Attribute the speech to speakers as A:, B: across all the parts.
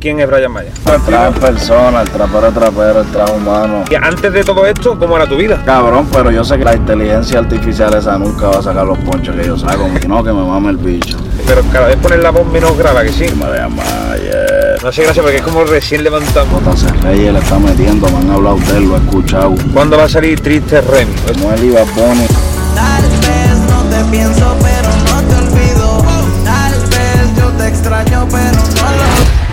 A: ¿Quién es Brian Maya?
B: El trap persona, el trapero es trapero, el trap humano.
A: Y antes de todo esto, ¿cómo era tu vida?
B: Cabrón, pero yo sé que la inteligencia artificial esa nunca va a sacar los ponchos que yo saco, y no que me mame el bicho.
A: Pero cada vez poner la voz menos grave, que sí.
B: Vean Maya.
A: No sé, gracias, porque es como recién levantamos.
B: J.C. Reyes le está metiendo, me han hablado de él, lo he escuchado.
A: ¿Cuándo va a salir Triste Remy?
B: Como él iba Bonnie.
C: Tal vez no te pienso, pero no te olvido. Tal vez yo te extraño, pero no lo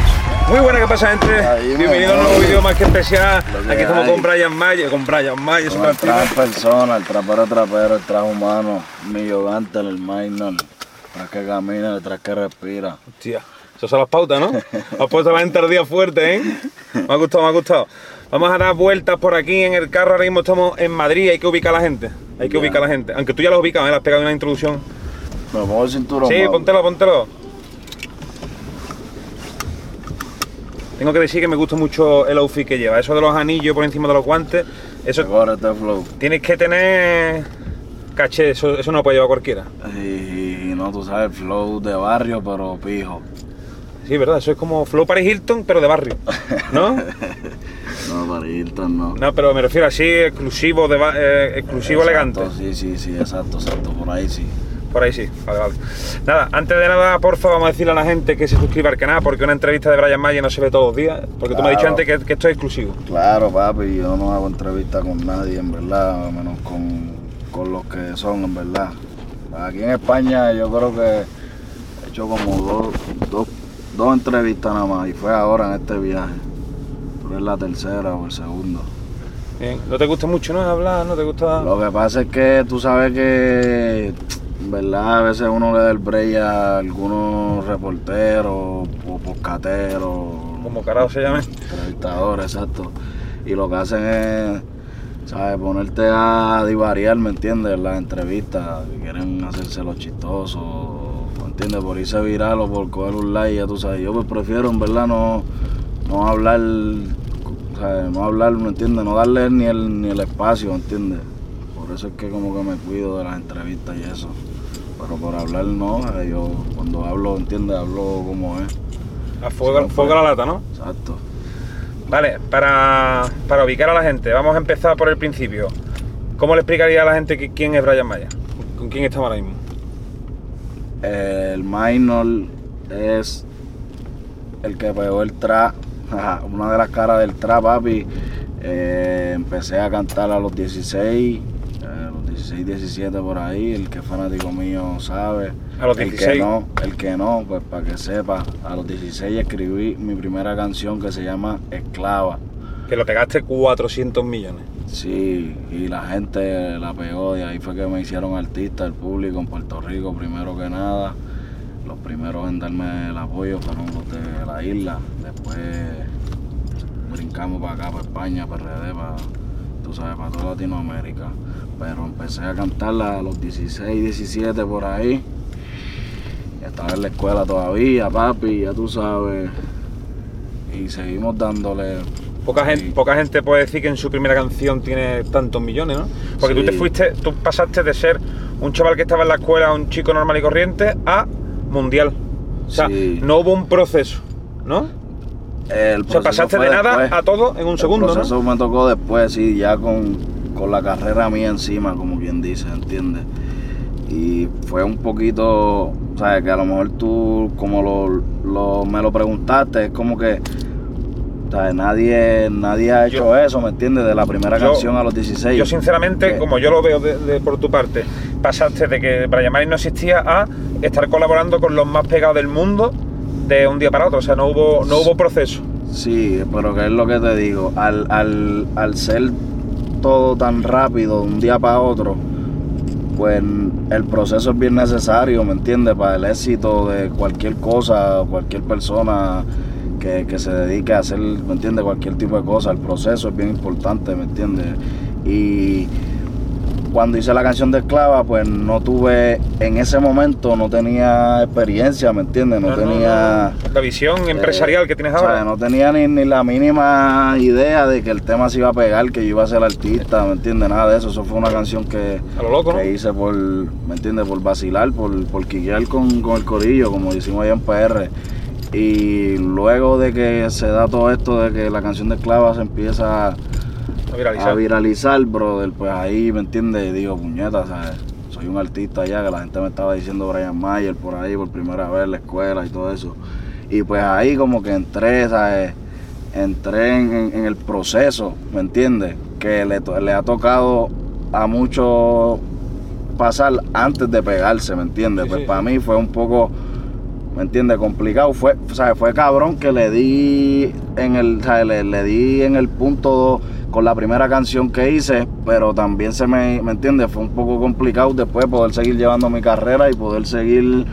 A: Muy buena, ¿qué pasa, gente? Bienvenido a un nuevo vídeo más que especial.
B: Que
A: Aquí estamos con Brian Maya, con Brian
B: Como
A: super
B: el trap persona, el trapero trapero, el trap humano. Mi yogante, el minor. Tras que camina, el tras que respira.
A: Hostia, esas son las pautas, ¿no? Has puesto la gente al día fuerte, ¿eh? Me ha gustado, me ha gustado. Vamos a dar vueltas por aquí en el carro. Ahora mismo estamos en Madrid. Hay que ubicar a la gente. Hay que ubicar a la gente. Aunque tú ya lo has ubicado, ¿eh? Le has pegado una introducción.
B: Me pongo el cinturón.
A: Sí, póntelo, póntelo. Tengo que decir que me gusta mucho el outfit que lleva. Eso de los anillos por encima de los guantes, eso
B: flow.
A: tienes que tener caché. Eso, eso no lo puede llevar cualquiera.
B: Y, no, tú sabes, flow de barrio, pero pijo.
A: Sí, verdad. Eso es como Flow Paris Hilton, pero de barrio. ¿No?
B: No, para Hilton no.
A: No, pero me refiero así, exclusivo, de, eh, exclusivo
B: Exacto,
A: elegante.
B: Sí, sí, sí, exacto, exacto, por ahí sí.
A: Por ahí sí, vale, vale. Nada, antes de nada, porfa, vamos a decirle a la gente que se suscriba al canal, porque una entrevista de Brian Maya no se ve todos los días. Porque tú me has dicho antes que, que esto es exclusivo.
B: Claro, papi, yo no hago entrevistas con nadie, en verdad, menos con, con los que son, en verdad. Aquí en España yo creo que he hecho como dos, dos, dos entrevistas nada más, y fue ahora en este viaje. Pero es la tercera o el segundo.
A: Bien. ¿No te gusta mucho, no? Hablar, ¿no te gusta...?
B: Lo que pasa es que tú sabes que, verdad, a veces uno le da el break a algunos reporteros o poscateros.
A: Como carajo se llame.
B: entrevistadores, exacto. Y lo que hacen es, ¿sabes? Ponerte a divariar, ¿me entiendes? En las entrevistas, que quieren hacerse los chistosos, ¿me entiendes? Por irse viral o por coger un like, ya tú sabes. Yo pues prefiero, en verdad, no, no hablar, ¿sabes? No hablar, ¿me entiendes? No darle ni el, ni el espacio, ¿me entiendes? Por eso es que como que me cuido de las entrevistas y eso. Pero por hablar no, eh, yo cuando hablo, ¿entiendes? Hablo como es.
A: A fuego, a la lata, ¿no?
B: Exacto.
A: Vale, para, para ubicar a la gente, vamos a empezar por el principio. ¿Cómo le explicaría a la gente que- quién es Brian Maya? ¿Con quién estamos ahora mismo?
B: El minor es el que pegó el trap, una de las caras del trap, papi. Eh, empecé a cantar a los 16, eh, a los 16, 17 por ahí. El que es fanático mío sabe.
A: A los
B: El
A: 16.
B: que no, el que no, pues para que sepa. A los 16 escribí mi primera canción que se llama Esclava.
A: Que lo pegaste 400 millones.
B: Sí, y la gente la pegó y ahí fue que me hicieron artista, el público en Puerto Rico, primero que nada. Los primeros en darme el apoyo fueron los de la isla. Después brincamos para acá, para España, para RD, para, sabes, para toda Latinoamérica. Pero empecé a cantarla a los 16, 17 por ahí. Estaba en la escuela todavía, papi, ya tú sabes. Y seguimos dándole
A: Poca gente, poca gente puede decir que en su primera canción tiene tantos millones, ¿no? Porque tú te fuiste, tú pasaste de ser un chaval que estaba en la escuela, un chico normal y corriente, a mundial. O sea,
B: Sí.
A: no hubo un proceso, ¿no?
B: El
A: O sea, pasaste de nada
B: después.
A: a todo en un segundo,
B: El proceso
A: ¿no?
B: me tocó después, sí, ya con, con la carrera mía encima, como quien dice, ¿entiendes? Y fue un poquito, ¿sabes? Que a lo mejor tú, como lo, lo- me lo preguntaste, es como que, ¿sabes? Nadie, nadie ha hecho
A: Yo-
B: eso, ¿me entiendes? De la primera
A: yo-
B: canción a los 16.
A: Yo sinceramente,
B: Que-
A: como yo lo veo de- de- por tu parte, pasaste de que Brian May no existía a estar colaborando con los más pegados del mundo de un día para otro. O sea, no hubo, no hubo proceso.
B: Sí, pero que es lo que te digo, al, al, al ser todo tan rápido de un día para otro, pues el proceso es bien necesario, ¿me entiendes? Para el éxito de cualquier cosa, cualquier persona que, que se dedique a hacer, ¿me entiendes? Cualquier tipo de cosa, el proceso es bien importante, ¿me entiendes? Y cuando hice la canción de Esclava, pues no tuve, en ese momento no tenía experiencia, ¿me entiendes? No, tenía...
A: no. La visión empresarial que tienes
B: O sea,
A: ahora.
B: no tenía ni, ni la mínima idea de que el tema se iba a pegar, que yo iba a ser artista, ¿me entiendes? Nada de eso. Eso fue una canción que,
A: A lo loco, ¿no?
B: que hice por, ¿me entiendes? Por vacilar, por, por quiquear con, con el corillo, como decimos allá en PR. Y luego de que se da todo esto, de que la canción de Esclava se empieza
A: A viralizar.
B: a viralizar, brother, pues ahí, ¿me entiendes? Digo, puñeta, ¿sabes? Soy un artista ya, que la gente me estaba diciendo Brian Mayer por ahí por primera vez en la escuela y todo eso. Y pues ahí como que entré, ¿sabes? Entré en, en- en el proceso, ¿me entiendes? Que le, ha tocado a muchos pasar antes de pegarse, ¿me entiendes?
A: Sí,
B: pues
A: sí.
B: para mí fue un poco, ¿me entiendes? Complicado. Fue, o sea, fue cabrón que le di en el, o sea, le, le di en el punto con la primera canción que hice, pero también se me, ¿me entiendes? Fue un poco complicado después poder seguir llevando mi carrera y poder seguir,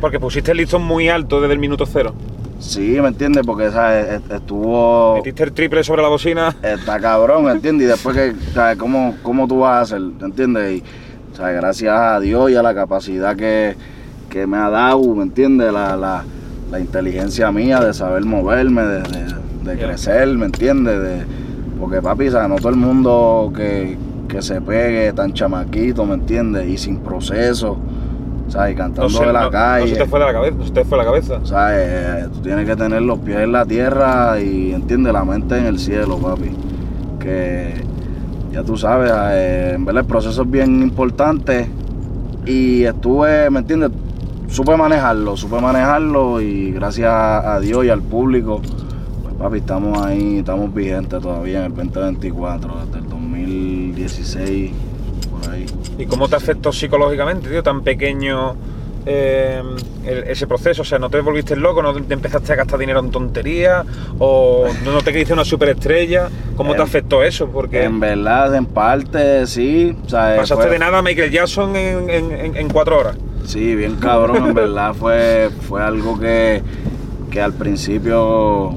A: Porque pusiste el listón muy alto desde el minuto cero.
B: sí, ¿me entiendes? Porque, ¿sabes? Est- Estuvo...
A: Metiste el triple sobre la bocina.
B: Está cabrón, ¿entiendes? Y después que, ¿sabes? ¿Cómo, ¿Cómo tú vas a hacer? ¿Entiendes? Y, ¿sabes? Gracias a Dios y a la capacidad que, que me ha dado, ¿me entiendes? La, la, la inteligencia mía de saber moverme, de, de- crecer, ¿me entiendes? De, porque papi, ¿sabes? No todo el mundo que, que se pegue tan chamaquito, ¿me entiendes? Y sin proceso, ¿sabes? Y cantando
A: No,
B: de la
A: no-
B: calle.
A: no se te fue de la cabeza. Te fue de la cabeza.
B: O sea, eh, tú tienes que tener los pies en la tierra y, entiende, la mente en el cielo, papi. Que ya tú sabes, eh, en verdad el proceso es bien importante y estuve, ¿me entiendes? Supe manejarlo, supe manejarlo y gracias a Dios y al público, pues papi, estamos ahí, estamos vigentes todavía en el 2024, desde el 2016, por ahí.
A: ¿Y cómo te afectó psicológicamente, tío, tan pequeño eh, el- ese proceso? O sea, ¿no te volviste loco? ¿No te empezaste a gastar dinero en tonterías? ¿O no te creíste una superestrella? ¿Cómo te afectó eso? Porque
B: En verdad, en parte, sí. O sea,
A: pasaste de nada a Michael Jackson en- en- en cuatro horas.
B: Sí, bien cabrón, en verdad fue, fue algo que, que al principio,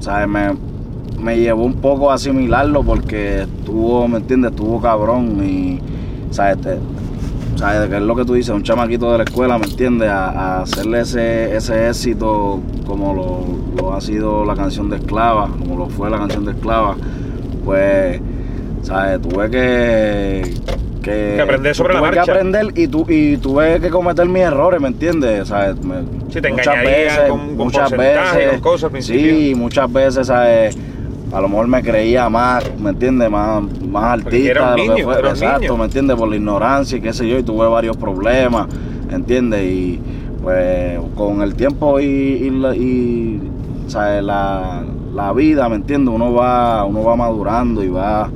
B: ¿sabes? Me, me llevó un poco a asimilarlo porque estuvo, ¿me entiendes? Estuvo cabrón y, ¿sabes? ¿Sabes? Que es lo que tú dices, un chamaquito de la escuela, ¿me entiendes? A, a hacerle ese, ese éxito como lo, lo ha sido la canción de Esclava, como lo fue la canción de Esclava, pues, ¿sabes? Tuve que... Que,
A: Que aprender sobre la
B: tuve que
A: marcha.
B: aprender y, tu, y tuve que cometer mis errores, ¿me entiendes? ¿Sabes? Me-
A: Sí, te
B: muchas veces,
A: con- con
B: muchas veces,
A: con cosas al principio.
B: Sí, muchas veces, ¿sabes? A lo mejor me creía más, ¿me entiendes? Más, más artista de lo que fue. Exacto,
A: niño.
B: ¿me entiendes? Por la ignorancia y qué sé yo, y tuve varios problemas, ¿entiendes? Y pues con el tiempo y, y, la, y, ¿sabes? La, la vida, ¿me entiendes? Uno va, uno va madurando y va,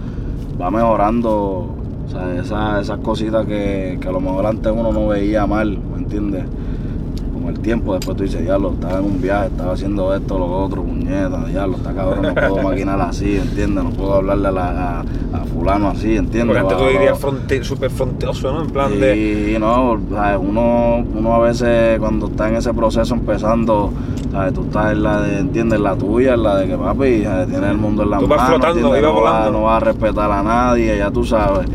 B: va mejorando, ¿sabes? Esas, esas cositas que, que a lo mejor antes uno no veía mal, ¿me entiendes? Con el tiempo, después tú dices, diablo, estaba en un viaje, estaba haciendo esto, lo otro, puñeta, diablo, está cabrón, no puedo maquinar así, ¿entiendes? No puedo hablarle a, la, a, a fulano así, ¿entiendes?
A: Porque antes tú dirías fronte, súper fronteoso, ¿no? En plan de...
B: Sí, no, ¿sabes? Uno, uno a veces cuando está en ese proceso empezando, ¿sabes? Tú estás en la de, ¿entiendes? La tuya, en la de que papi, ¿sabes? tienes el mundo en la
A: Tú
B: mano,
A: vas flotando,
B: ¿entiendes?
A: ibas
B: no,
A: volando.
B: no vas a respetar a nadie, ya tú sabes,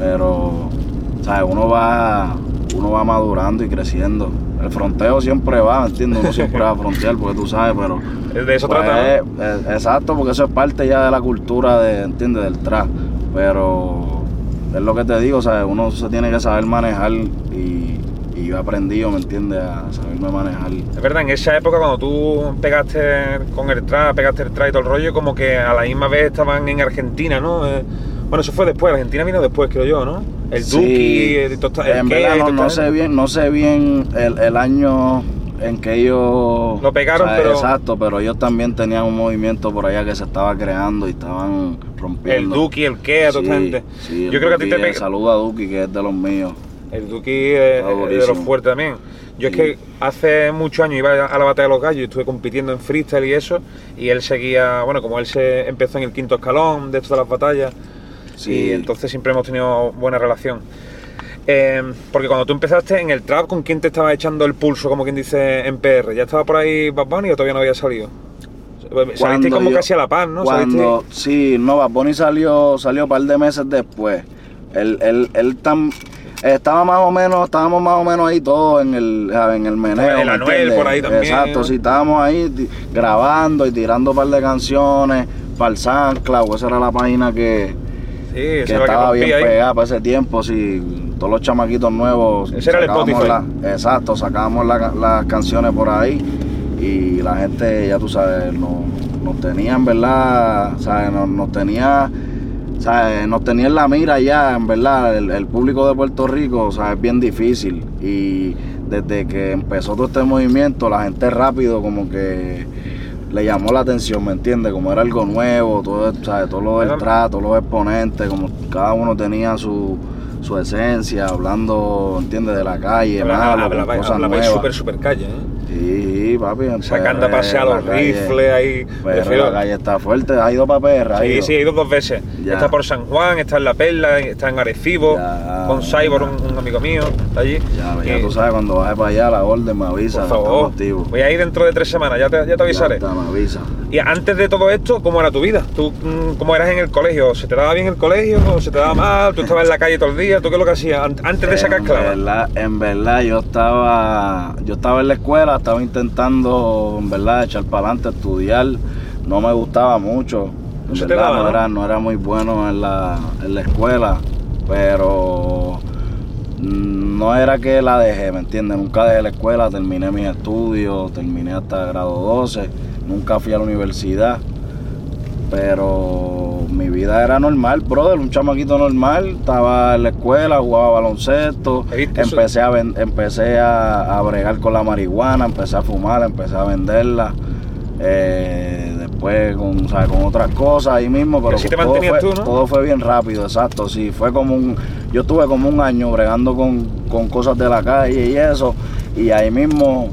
B: pero, ¿sabes? Uno va, uno va madurando y creciendo. El fronteo siempre va, ¿entiendes? Uno siempre va a frontear porque tú sabes, pero...
A: De eso
B: Pues,
A: trata,
B: eh, eh, exacto, porque eso es parte ya de la cultura, de, ¿entiendes? Del trap. Pero es lo que te digo, ¿sabes? Uno se tiene que saber manejar y, y yo he aprendido, ¿me entiendes? A saberme manejar.
A: Es verdad, en esa época cuando tú pegaste con el trap, pegaste el trap y todo el rollo, como que a la misma vez estaban en Argentina, ¿no? Eh, bueno, eso fue después, Argentina vino después, creo yo, ¿no? El
B: Sí,
A: Duki, el, Tosta- el
B: en verdad no, no sé bien, no sé bien el, el año en que ellos
A: Lo pegaron, pero-
B: exacto, pero ellos también tenían un movimiento por allá que se estaba creando y estaban
A: El
B: rompiendo.
A: Duki, el Kea, toda
B: Sí,
A: gente.
B: sí, el
A: yo creo que a ti
B: Duki,
A: te
B: eh,
A: pega.
B: Saluda a Duki, que es de los míos.
A: El Duki es, es de los fuertes también. Yo es
B: Sí.
A: que hace muchos años iba a la batalla de los gallos y estuve compitiendo en freestyle y eso, y él seguía, bueno, como él se empezó en el quinto escalón de de las batallas,
B: Sí.
A: y entonces siempre hemos tenido buena relación. Eh, porque cuando tú empezaste en el trap, ¿con quién te estaba echando el pulso, como quien dice en PR? ¿Ya estaba por ahí Bad Bunny o todavía no había salido? Saliste
B: Cuando
A: como
B: yo-
A: casi a la par, ¿no?
B: Cuando, sí, no, Bad Bunny salió, salió un par de meses después. Él, él, él tam- estaba más o menos, estábamos más o menos ahí todos en el, en el meneo.
A: El
B: ¿me
A: Anuel por ahí también.
B: Exacto, sí, estábamos ahí grabando y tirando un par de canciones para el SoundCloud, esa era la página que,
A: Sí,
B: que estaba bien pegada para ese tiempo, sí, todos los chamaquitos nuevos.
A: Ese era el
B: sacábamos
A: Spotify.
B: la- exacto, sacábamos la- las canciones por ahí y la gente, ya tú sabes, nos, nos tenía en verdad, ¿sabes? Nos, nos tenía, ¿sabes? Nos tenía en la mira ya, en verdad, el, el público de Puerto Rico, o sea, es bien difícil y desde que empezó todo este movimiento, la gente rápido como que le llamó la atención, ¿me entiendes? Como era algo nuevo, todo, ¿sabes? todo lo del trato, los exponentes, como cada uno tenía su, su esencia, hablando, ¿entiendes? De la calle, malo, con
A: Hablaba
B: cosas
A: hablaba
B: nuevas.
A: super, super calle, ¿eh?
B: Sí, papi.
A: Sacando a pasear los
B: calle-
A: rifles ahí.
B: PR,
A: Prefiero-
B: la calle está fuerte, ha ido para PR, ha
A: Sí,
B: ido.
A: sí, he ido dos veces.
B: Ya.
A: Está por San Juan, está en La Perla, está en Arecibo,
B: Ya.
A: con Cyborg, un, un amigo mío, está allí.
B: Ya, ya
A: Y,
B: tú sabes, cuando baje para allá, la orden me avisa,
A: Por favor, voy a ir dentro de tres semanas, ya te, ya te
B: Ya
A: avisaré.
B: está, me avisa.
A: Y antes de todo esto, ¿cómo era tu vida? ¿Tú mm, cómo eras en el colegio? ¿Se te daba bien el colegio o se te daba mal? ¿Tú estabas en la calle todo el día? ¿Tú qué es lo que hacías an- antes de sacar
B: en
A: clava?
B: verdad, en verdad, yo estaba, yo estaba en la escuela, estaba intentando, en verdad, echar para adelante, estudiar. No me gustaba mucho. En
A: te
B: verdad,
A: daba,
B: no,
A: ¿no?
B: era, no era muy bueno en la, en la escuela, pero no era que la dejé, ¿me entiendes? Nunca dejé la escuela, terminé mis estudios, terminé hasta grado 12, nunca fui a la universidad, pero mi vida era normal, brother, un chamaquito normal, estaba en la escuela, jugaba baloncesto, empecé a empecé a, a bregar con la marihuana, empecé a fumar, empecé a venderla. eh, después con, o sea, con otras cosas ahí mismo, pero
A: así te
B: todo fue,
A: tú, ¿no?
B: todo fue bien rápido, exacto, sí, fue como un, yo estuve como un año bregando con, con cosas de la calle y eso, y ahí mismo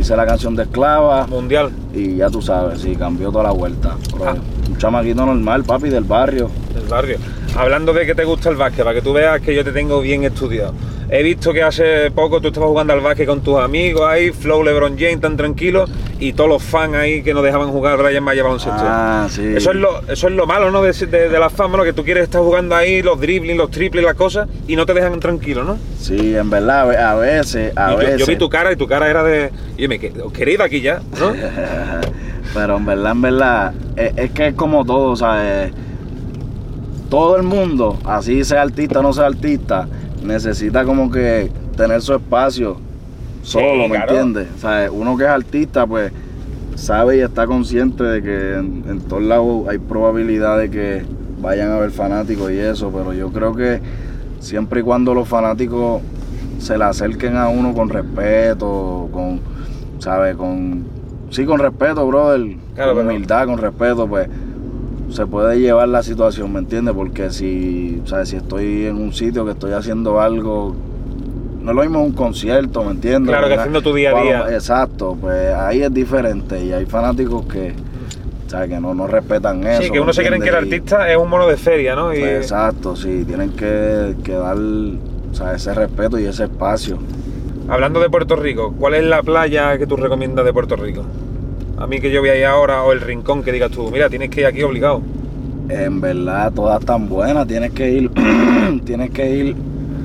B: hice la canción de Esclava,
A: Mundial,
B: y ya tú sabes, sí, cambió toda la vuelta.
A: Ah.
B: Un chamaquito normal, papi, del barrio.
A: del barrio. Hablando de que te gusta el básquet, para que tú veas que yo te tengo bien estudiado. He visto que hace poco tú estabas jugando al básquet con tus amigos ahí, Flow, LeBron James, tan tranquilo, y todos los fans ahí que no dejaban jugar Brian Maya baloncesto.
B: Ah, sí.
A: Eso es lo, eso es lo malo, ¿no? De, de- de la fama, ¿no? Que tú quieres estar jugando ahí los dribbling, los triples, las cosas, y no te dejan tranquilo, ¿no?
B: Sí, en verdad, a ve- a veces, a
A: yo,
B: veces.
A: yo vi tu cara y tu cara era de. Y yo me de aquí ya, ¿no?
B: Pero en verdad, en verdad, es, es que es como todo, ¿sabes? Todo el mundo, así sea artista o no sea artista, necesita como que tener su espacio solo, ¿me
A: claro.
B: entiendes? O sea, uno que es artista, pues sabe y está consciente de que en, en todos lados hay probabilidad de que vayan a haber fanáticos y eso, pero yo creo que siempre y cuando los fanáticos se le acerquen a uno con respeto, con, ¿sabes? Con, sí, con respeto, brother,
A: Claro,
B: con humildad, con respeto, pues se puede llevar la situación, ¿me entiendes? Porque si, ¿sabes? Si estoy en un sitio que estoy haciendo algo, no es lo mismo un concierto, ¿me entiendes?
A: Claro, que haciendo tu día a día.
B: Exacto, pues ahí es diferente y hay fanáticos que, ¿sabes? Que no, no respetan eso.
A: Sí, que uno
B: ¿me
A: se cree que el artista es un mono de feria, ¿no? Y,
B: pues, exacto, sí, tienen que, que dar sea, ese respeto y ese espacio.
A: Hablando de Puerto Rico, ¿cuál es la playa que tú recomiendas de Puerto Rico? A mí que yo voy ahí ahora, o el rincón que digas tú, mira, tienes que ir aquí obligado.
B: En verdad, todas están buenas, tienes que ir, tienes que ir,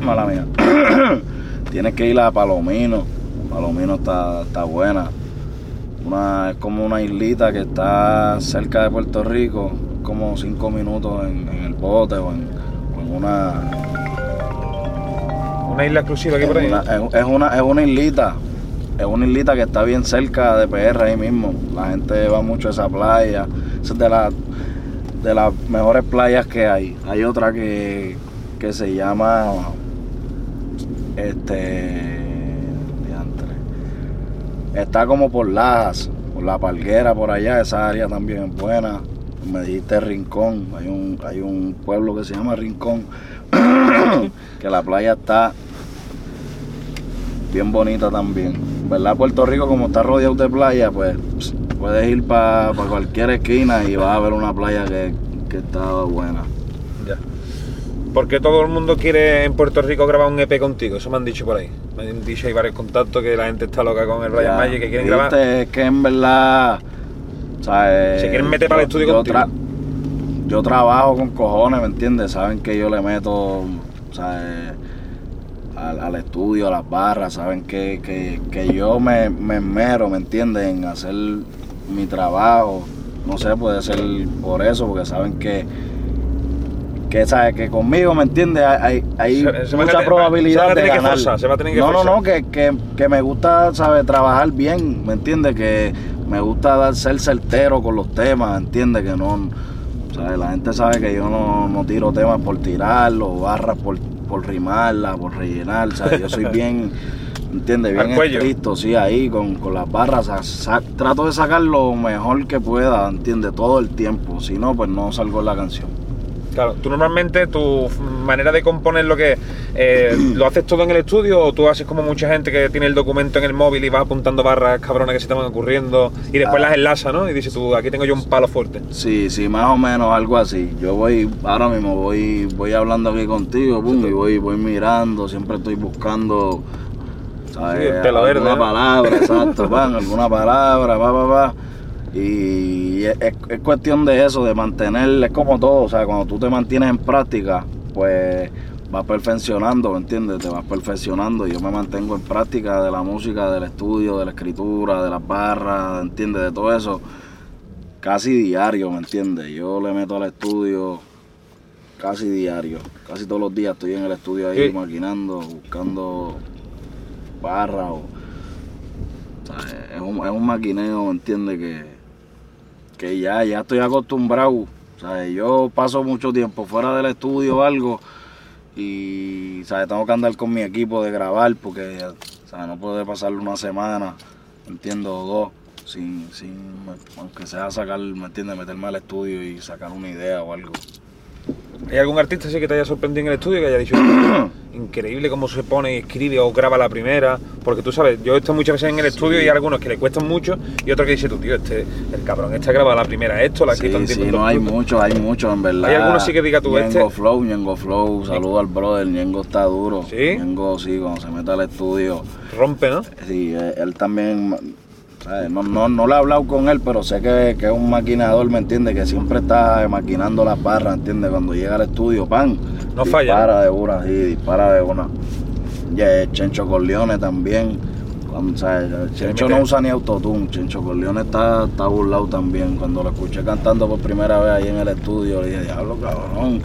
B: mala mía, tienes que ir a Palomino, Palomino está, está buena. Una, es como una islita que está cerca de Puerto Rico, como cinco minutos en, en el bote o en, o en una,
A: Una isla exclusiva aquí por ahí.
B: Es una, es- es una, es una islita. Es una islita que está bien cerca de PR ahí mismo. La gente va mucho a esa playa. Es de, la- de las mejores playas que hay. Hay otra que, que se llama. Este. Está como por Lajas, por la Palguera, por allá. Esa área también es buena. Me dijiste Rincón. Hay un, hay un pueblo que se llama Rincón. que la playa está bien bonita también. ¿Verdad? Puerto Rico, como está rodeado de playa, pues puedes ir para cualquier esquina y vas a ver una playa que, que está buena.
A: Ya. Porque todo el mundo quiere en Puerto Rico grabar un EP contigo, eso me han dicho por ahí. Me han dicho hay varios contactos que la gente está loca con el Ryan
B: Ya,
A: Magic que quieren
B: viste,
A: grabar.
B: Es que en verdad. o sea, eh,
A: Se quieren meter para el estudio
B: yo,
A: contigo.
B: yo trabajo con cojones, ¿me entiendes? Saben que yo le meto sea, eh, al, al estudio, a las barras, saben que, que, que yo me, me esmero, ¿me entiendes? En hacer mi trabajo. No sé, puede ser por eso, porque saben que, que sabes que conmigo, ¿me entiendes? Hay, hay
A: Se- se
B: mucha probabilidad
A: se
B: de
A: que
B: ganar.
A: forzar, se va a tener que
B: no, no, no, que, que, que me gusta, ¿sabes? Trabajar bien, ¿me entiendes? Que me gusta dar, ser certero con los temas, ¿entiendes? Que no, ¿sabes? La gente sabe que yo no, no tiro temas por tirarlo, barras por, por rimarla, por rellenar, ¿sabes? Yo soy bien, ¿entiendes? Bien estricto, sí, ahí con, con las barras, sa- sa- trato de sacar lo mejor que pueda, ¿entiendes? Todo el tiempo, si no, pues no salgo la canción.
A: Claro, tú normalmente tu manera de componer lo que eh, lo haces todo en el estudio o tú haces como mucha gente que tiene el documento en el móvil y vas apuntando barras cabronas que se te van ocurriendo y después
B: Ah.
A: las enlaza, ¿no? Y dices tú, aquí tengo yo un palo fuerte.
B: Sí, sí, más o menos algo así. Yo voy, ahora mismo voy, voy hablando aquí contigo, pum, y voy, voy mirando, siempre estoy buscando, ¿sabes?
A: Sí, verde,
B: alguna palabra, exacto, pan, alguna palabra, va, va, va. Y es, es- es cuestión de eso, de mantener, es como todo, o sea, cuando tú te mantienes en práctica, pues vas perfeccionando, ¿me entiendes? Te vas perfeccionando. Yo me mantengo en práctica de la música, del estudio, de la escritura, de las barras, ¿entiendes? De todo eso casi diario, ¿me entiendes? Yo le meto al estudio casi diario, casi todos los días estoy en el estudio ahí maquinando, buscando barras o... o sea, es, un, es un maquineo, ¿me entiendes? Que, que ya, ya estoy acostumbrado. O sea, yo paso mucho tiempo fuera del estudio o algo y ¿sabes? tengo que andar con mi equipo de grabar porque sea, no puede pasar una semana, entiendo, o dos, sin, sin, aunque sea sacar, ¿me entiendes? Meterme al estudio y sacar una idea o algo.
A: ¿Hay algún artista así que te haya sorprendido en el estudio que haya dicho increíble cómo se pone y escribe o graba la primera? Porque tú sabes, yo he estado muchas veces en el estudio y hay algunos que le cuestan mucho y otros que dice tú, tío, este, el cabrón, este ha grabado la primera esto, la
B: Sí,
A: en
B: sí, no hay muchos, hay muchos en verdad.
A: Hay algunos sí que diga tú,
B: Ñengo
A: este-
B: Flow, Ñengo Flow, saludo al brother, Ñengo está duro.
A: ¿Sí?
B: Ñengo sí, cuando se mete al estudio.
A: Rompe, ¿no?
B: Sí, él también. No, no, no le he hablado con él, pero sé que, que es un maquinador, ¿me entiendes? Que siempre está eh, maquinando las barras, ¿entiendes? Cuando llega al estudio, pan.
A: No falla,
B: Dispara de una, sí, dispara de una. Y eh, Chencho Corleone también. Cuando, ¿sabes? Chencho no usa ni autotune, Chencho Corleone está, está burlado también. Cuando lo escuché cantando por primera vez ahí en el estudio, le dije, diablo cabrón,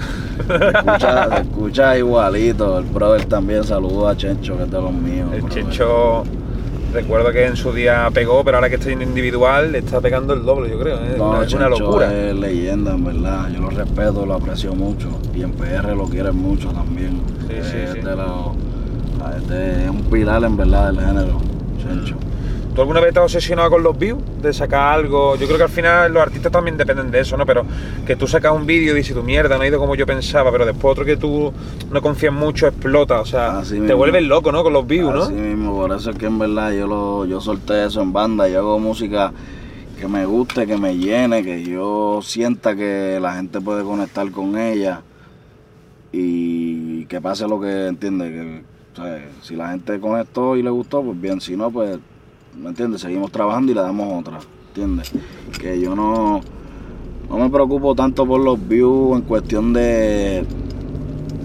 B: se escucha, se escucha igualito. El brother también saludó a Chencho, que es de los míos.
A: El
B: brother.
A: Checho, recuerdo que en su día pegó, pero ahora que está en individual, le está pegando el doble, yo creo. ¿eh?
B: No,
A: una, una locura.
B: es leyenda, en verdad. Yo lo respeto, lo aprecio mucho. Y en PR lo quieren mucho también.
A: Sí, sí,
B: es,
A: sí.
B: de este es un pilar, en verdad, del género, Chencho.
A: ¿Tú alguna vez te has obsesionado con los views? De sacar algo. Yo creo que al final los artistas también dependen de eso, ¿no? Pero que tú sacas un vídeo y dices, tu mierda, no ha ido como yo pensaba, pero después otro que tú no confías mucho explota. O sea,
B: Así
A: te
B: mismo.
A: vuelves loco, ¿no? Con los views, ¿no?
B: Así mismo, por eso es que en verdad yo lo, yo solté eso en banda, yo hago música que me guste, que me llene, que yo sienta que la gente puede conectar con ella y que pase lo que entiende, que o sea, si la gente conectó y le gustó, pues bien, si no, pues, ¿me entiendes? Seguimos trabajando y le damos otra, ¿entiendes? Que yo no, no me preocupo tanto por los views en cuestión de,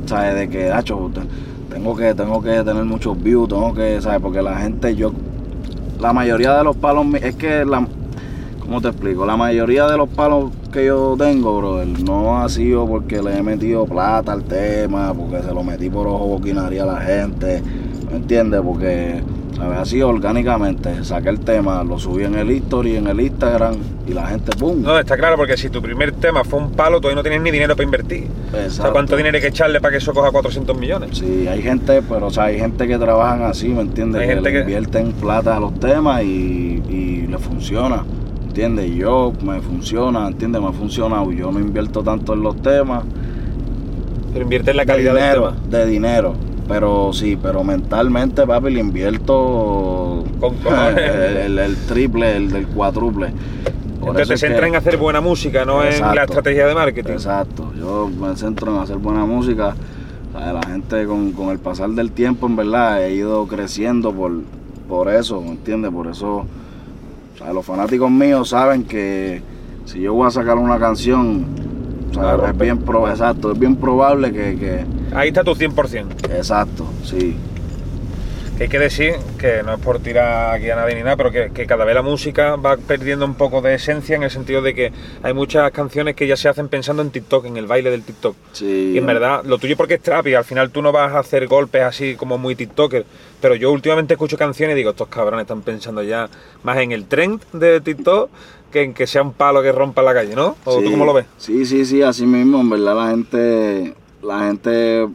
B: ¿sabes? De que, hacho, te- tengo que, tengo que tener muchos views, tengo que, ¿sabes? Porque la gente, yo, la mayoría de los palos, es que la, ¿cómo te explico? La mayoría de los palos que yo tengo, brother, no ha sido porque le he metido plata al tema, porque se lo metí por ojo boquinaria a la gente, ¿me entiendes? Porque, ¿sabes? Así orgánicamente, saqué el tema, lo subí en el history, en el Instagram, y la gente, ¡pum!
A: No, está claro, porque si tu primer tema fue un palo, todavía no tienes ni dinero para invertir. O sea,
B: Exacto.
A: ¿cuánto dinero hay que echarle para que eso coja 400 millones?
B: Sí, hay gente, pero o sea, hay gente que trabajan así, ¿me entiendes?
A: Hay
B: que
A: gente
B: le
A: que-
B: invierten plata a los temas y, y le funciona, ¿entiendes? Yo me funciona, ¿entiendes? Me ha funcionado. Yo no invierto tanto en los temas
A: Pero invierte en la
B: de
A: calidad del
B: dinero,
A: tema.
B: de dinero. Pero sí, pero mentalmente, papi, le invierto
A: Con
B: el, el- el triple, el del cuádruple.
A: Entonces te
B: es que-
A: centra en hacer buena música, no en la estrategia de marketing.
B: Exacto, yo me centro en hacer buena música. O sea, La gente con, con el pasar del tiempo, en verdad, he ido creciendo por, por eso, ¿me entiendes? Por eso, o sea, los fanáticos míos saben que si yo voy a sacar una canción, es bien, pro- exacto, es bien probable que, que-
A: Ahí está tu 100%.
B: exacto, sí.
A: Que hay que decir que no es por tirar aquí a nadie ni nada, pero que, que cada vez la música va perdiendo un poco de esencia en el sentido de que hay muchas canciones que ya se hacen pensando en TikTok, en el baile del TikTok.
B: Sí.
A: Y en verdad, lo tuyo porque es trap y al final tú no vas a hacer golpes así como muy TikToker. Pero yo últimamente escucho canciones y digo, estos cabrones están pensando ya más en el trend de TikTok que en que sea un palo que rompa la calle, ¿no? ¿O
B: Sí,
A: tú cómo lo ves?
B: Sí, sí, sí, así mismo, en verdad la gente, la gente,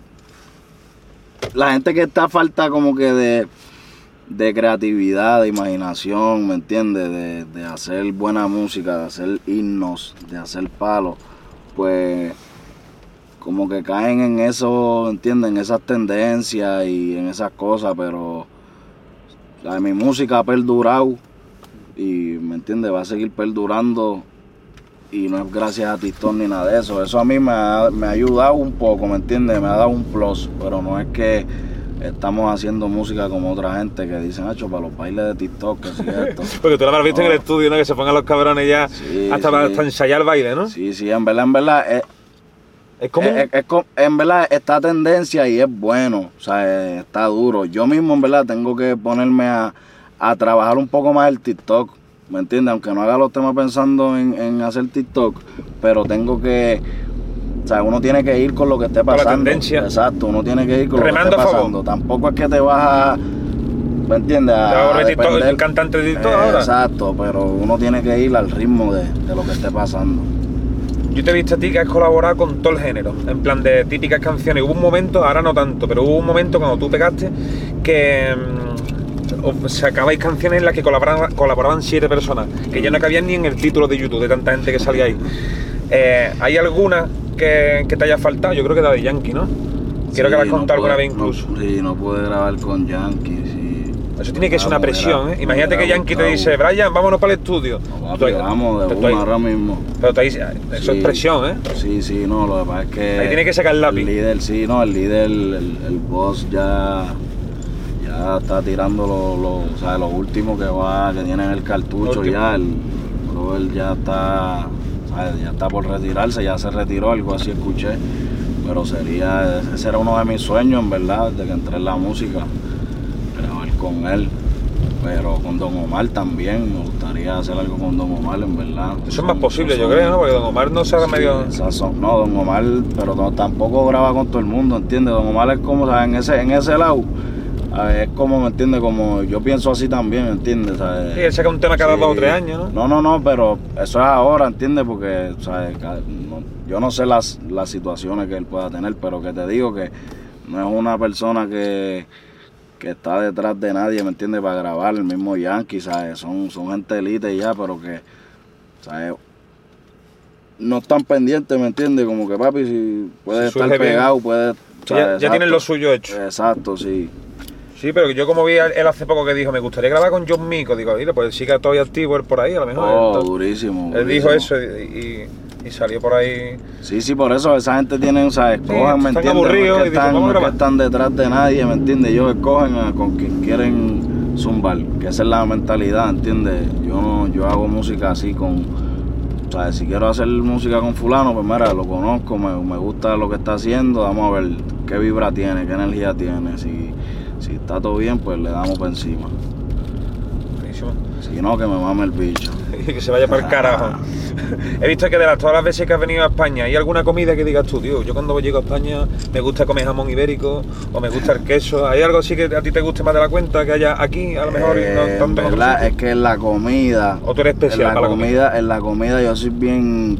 B: la gente que está a falta como que de, de creatividad, de imaginación, ¿me entiendes? De, de hacer buena música, de hacer himnos, de hacer palos, pues como que caen en eso, ¿entiendes? En esas tendencias y en esas cosas, pero la, mi música ha perdurado y, ¿me entiendes? Va a seguir perdurando y no es gracias a TikTok ni nada de eso. Eso a mí me ha, me ha ayudado un poco, ¿me entiendes? Me ha dado un plus, pero no es que estamos haciendo música como otra gente que dicen, hecho para los bailes de TikTok, que sí esto.
A: Porque tú lo habrás visto en el estudio, ¿no? Que se pongan los cabrones ya
B: Sí,
A: hasta,
B: sí.
A: para- hasta ensayar baile, ¿no?
B: Sí, sí, en verdad, en verdad, es,
A: Es como...
B: es- es co- en verdad está tendencia y es bueno, o sea, eh, está duro. Yo mismo, en verdad, tengo que ponerme a, a trabajar un poco más el TikTok, ¿me entiendes? Aunque no haga los temas pensando en, en hacer TikTok, pero tengo que, o sea, uno tiene que ir con lo que esté
A: la
B: pasando.
A: tendencia.
B: Exacto, uno tiene que ir con
A: Remando
B: lo que esté pasando. Tampoco es que te vas a, ¿me entiendes?
A: Te vas a el cantante de TikTok
B: Eh,
A: ahora.
B: Exacto, pero uno tiene que ir al ritmo de, de lo que esté pasando.
A: Yo te he visto a ti que has colaborado con todo el género, en plan de típicas canciones. Hubo un momento, ahora no tanto, pero hubo un momento cuando tú pegaste que mm, sacabais canciones en las que colaboraban, colaboraban siete personas, que ya no cabían ni en el título de YouTube de tanta gente que salía ahí. Eh, ¿Hay alguna que, que te haya faltado? Yo creo que la de Yankee, ¿no? Quiero que la has
B: Sí, no
A: contado alguna vez incluso.
B: No, sí, no pude grabar con Yankee. Sí.
A: Eso tiene que ser una presión,
B: era-
A: ¿eh? Imagínate que Yankee te dice, Brian, vámonos para el estudio.
B: No, papi, vamos de una ahora mismo.
A: Pero te dice, eso es
B: Sí.
A: presión, ¿eh?
B: Sí, sí, no, lo que pasa es que.
A: Ahí tiene que sacar el lápiz.
B: El líder, sí, no, el líder, el, el boss ya. Ya está tirando lo, lo, o sea, lo último que va, que tiene en el cartucho ya. El brother ya está. ¿sabes? Ya está por retirarse, ya se retiró, algo así escuché. Pero sería. Ese era uno de mis sueños, en verdad, de que entré en la música. Grabar con él. Pero con Don Omar también, me gustaría hacer algo con Don Omar, en verdad.
A: Eso es más posible, yo creo, ¿no? Porque Don Omar no se haga
B: Sí,
A: medio...
B: son- no, Don Omar, pero no- tampoco graba con todo el mundo, ¿entiendes? Don Omar es como, ese, en ese lado, es como, ¿me entiendes? Como yo pienso así también, ¿entiendes? ¿Sabes?
A: Sí, él saca un tema cada
B: Sí.
A: dos o tres años, ¿no?
B: No, no, no, pero eso es ahora, ¿entiendes? Porque, ¿sabes? No- yo no sé las, las situaciones que él pueda tener, pero que te digo que no es una persona que, que está detrás de nadie, ¿me entiendes? Para grabar el mismo Yankee, ¿sabes? Son, son gente elite ya, pero que, ¿sabes? No están pendientes, ¿me entiendes? Como que papi, si puede
A: Si
B: estar
A: bien.
B: pegado, puede...
A: Ya,
B: ¿sabes?
A: ya tienen
B: Exacto.
A: lo suyo hecho.
B: Exacto, sí.
A: Sí, pero yo como vi a él hace poco que dijo, me gustaría grabar con John Mico, digo, mira, pues sigue todavía activo él por ahí, a lo mejor.
B: Oh,
A: Entonces,
B: durísimo.
A: él dijo
B: durísimo.
A: eso y, y- y salió por ahí.
B: Sí, sí, por eso esa gente tiene, o sea, escogen, ¿me entiendes?
A: aburridos
B: no es que están,
A: "Vamos a
B: no que
A: grabar".
B: están detrás de nadie, ¿me entiendes? Ellos escogen a con quien quieren zumbar, que esa es la mentalidad, ¿entiendes? Yo no, yo hago música así con, o sea, si quiero hacer música con fulano, pues mira, lo conozco, me, me gusta lo que está haciendo, vamos a ver qué vibra tiene, qué energía tiene, si, si está todo bien, pues le damos por encima.
A: Buenísimo.
B: Si no, que me mame el bicho.
A: Que se vaya para el carajo. He visto que de las, todas las veces que has venido a España, ¿hay alguna comida que digas tú, tío? Yo cuando llego a España me gusta comer jamón ibérico o me gusta el queso. ¿Hay algo así que a ti te guste más de la cuenta que haya aquí, a lo mejor, no
B: Eh,
A: tanto en
B: verdad, es que en la comida.
A: ¿O tú eres especial
B: en la
A: para la
B: comida, En la comida yo soy bien.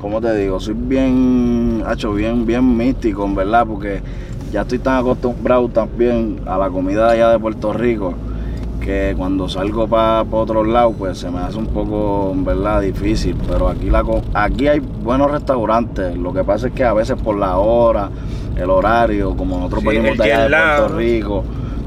B: ¿Cómo te digo? Soy bien. Hacho, bien, bien místico, en verdad, porque ya estoy tan acostumbrado también a la comida de allá de Puerto Rico que cuando salgo para otros lados pues se me hace un poco en verdad difícil pero aquí la co- aquí hay buenos restaurantes lo que pasa es que a veces por la hora el horario como nosotros
A: Sí,
B: venimos de allá de Puerto. Rico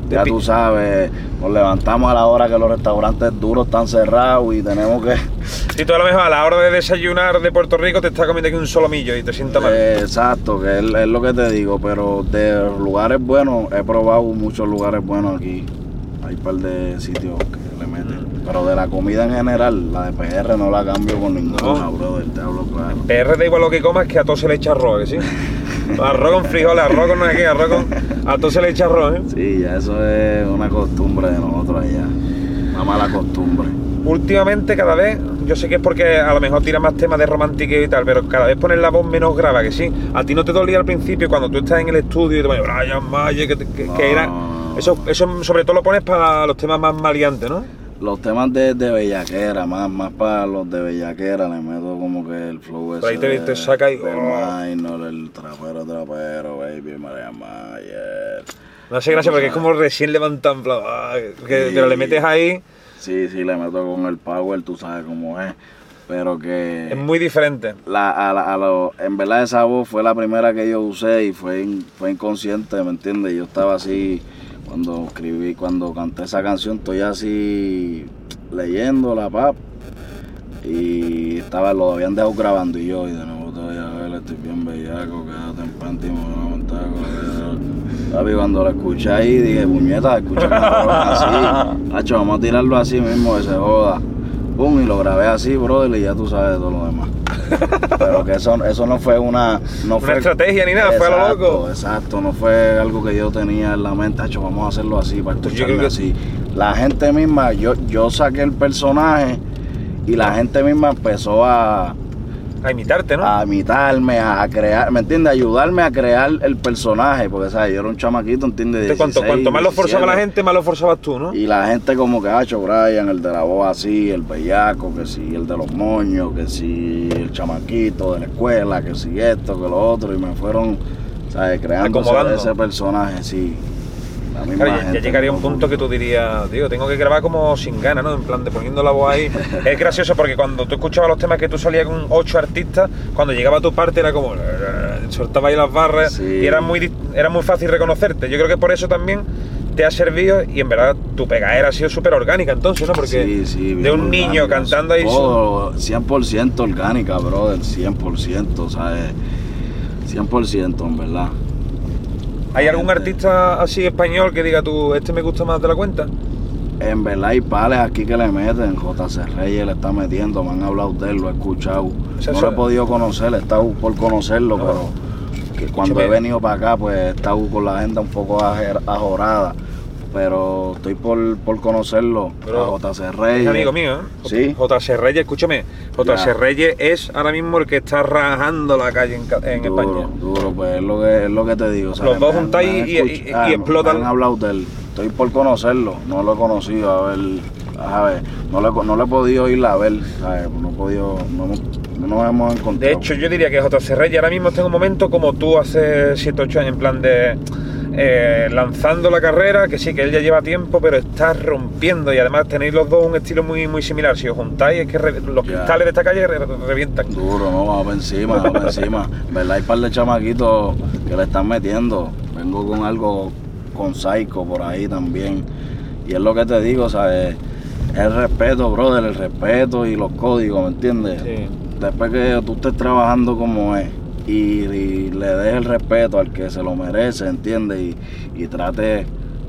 B: ya tú sabes nos levantamos a la hora que los restaurantes duros están cerrados y tenemos que
A: Si tú a lo mejor a la hora de desayunar de Puerto Rico te estás comiendo aquí un solomillo y te sientas mal.
B: Eh, exacto, que es, es lo que te digo, pero de lugares buenos, he probado muchos lugares buenos aquí. Hay un par de sitios que le meten. Pero de la comida en general, la de PR no la cambio con ninguna,
A: No.
B: brother, te hablo claro.
A: PR da igual lo que comas que a todo se le echa arroz, ¿que sí? Arroz con frijoles, arroz con qué, arroz con. A todo se le echa arroz, ¿eh?
B: Sí, ya eso es una costumbre de nosotros allá. Una mala costumbre.
A: Últimamente, cada vez, yo sé que es porque a lo mejor tira más temas de romantiqueo y tal, pero cada vez pones la voz menos grave, que sí. A ti no te dolía al principio cuando tú estás en el estudio y te pones Brian Mayer, que, era. Eso, eso sobre todo lo pones para los temas más maleantes, ¿no?
B: Los temas de, de bellaquera, más, más para los de bellaquera, le meto como que el flow ese.
A: Ahí te- te saca y-
B: Del
A: oh.
B: minor, el trapero, trapero, baby, María Mayer.
A: No sé, gracias, porque es como recién plan, ah, que,
B: Sí.
A: pero le metes ahí,
B: Sí, sí, le meto con el power, tú sabes cómo es. Pero que.
A: es muy diferente.
B: la, a la- a lo- en verdad esa voz fue la primera que yo usé y fue, in- fue inconsciente, ¿me entiendes? Yo estaba así, cuando escribí, cuando canté esa canción, estoy así leyendo la pap y estaba, lo habían dejado grabando y yo, y de nuevo todavía, a ver, estoy bien bellaco, quédate en panty, Papi, cuando lo escuché ahí, dije, puñeta, escúchame así. Hacho, vamos a tirarlo así mismo, que se joda. Pum, y lo grabé así, brother, y ya tú sabes todo lo demás. Pero que eso, eso no fue una... No
A: Una
B: fue,
A: estrategia ni nada, fue a lo
B: Exacto,
A: loco.
B: Exacto, no fue algo que yo tenía en la mente, hacho, vamos a hacerlo así, para
A: yo creo que-
B: así. La gente misma, yo, yo saqué el personaje y la gente misma empezó a,
A: A imitarte, ¿no?
B: a imitarme, a crear, ¿me entiendes? Ayudarme a crear el personaje, porque, ¿sabes? Yo era un chamaquito, ¿entiendes?
A: Entonces, cuanto,
B: 16,
A: cuanto más lo forzaba la
B: 17.
A: gente, más lo forzabas tú, ¿no?
B: Y la gente como que, hacho, Brian, el de la voz así, el bellaco, que si el de los moños, que si el chamaquito de la escuela, que si esto, que lo otro, y me fueron, ¿sabes? Creando ese personaje, sí.
A: Claro, ya- ya, llegaría un punto que tú dirías, tío, tengo que grabar como sin ganas, ¿no? En plan de poniendo la voz ahí. es gracioso porque cuando tú escuchabas los temas que tú salías con ocho artistas, cuando llegaba a tu parte era como. soltaba ahí las barras
B: Sí.
A: y era muy, era muy fácil reconocerte. Yo creo que por eso también te ha servido y en verdad tu pegadera ha sido súper orgánica entonces, ¿no? Porque
B: Sí, sí,
A: de un niño
B: orgánica,
A: cantando ahí.
B: Todo 100% orgánica, brother, 100%, ¿sabes? 100% en verdad.
A: ¿Hay algún
B: gente.
A: artista así español que diga tú, este me gusta más de la cuenta?
B: En verdad hay pales aquí que le meten, JC Reyes le está metiendo, me han hablado de él, lo he escuchado. No lo he podido conocer, he estado por conocerlo,
A: No.
B: pero que cuando he venido para acá pues he estado con la agenda un poco ajorada. Pero estoy por, por conocerlo,
A: Bro,
B: a JC Reyes.
A: Es amigo mío, ¿eh?
B: Sí.
A: JC Reyes, escúchame, JC. Reyes es ahora mismo el que está rajando la calle en, en
B: duro,
A: España.
B: Duro, pues es lo que, es lo que te digo. o sea,
A: Los dos juntáis y- y- y
B: ah,
A: explotan.
B: Han hablado de él. Estoy por conocerlo, no lo he conocido, a ver, a ver, no lo, he- no lo he podido ir a ver, ¿sabes? No he podido, no, no nos hemos encontrado.
A: De hecho, yo diría que JC Reyes ahora mismo está en un momento como tú hace 7 8 años, en plan de eh, lanzando la carrera, que sí, que él ya lleva tiempo, pero está rompiendo y además tenéis los dos un estilo muy, muy similar. Si os juntáis, es que re- los
B: Ya.
A: cristales de esta calle re- revientan.
B: Duro, no, vamos para encima, vamos para encima. En ¿Verdad? Hay un par de chamaquitos que le están metiendo. Vengo con algo con Psycho por ahí también. Y es lo que te digo, ¿sabes? El respeto, brother, el respeto y los códigos, ¿me entiendes?
A: Sí.
B: Después que tú estés trabajando como es y, y le des el respeto al que se lo merece, ¿entiendes? Y, y trate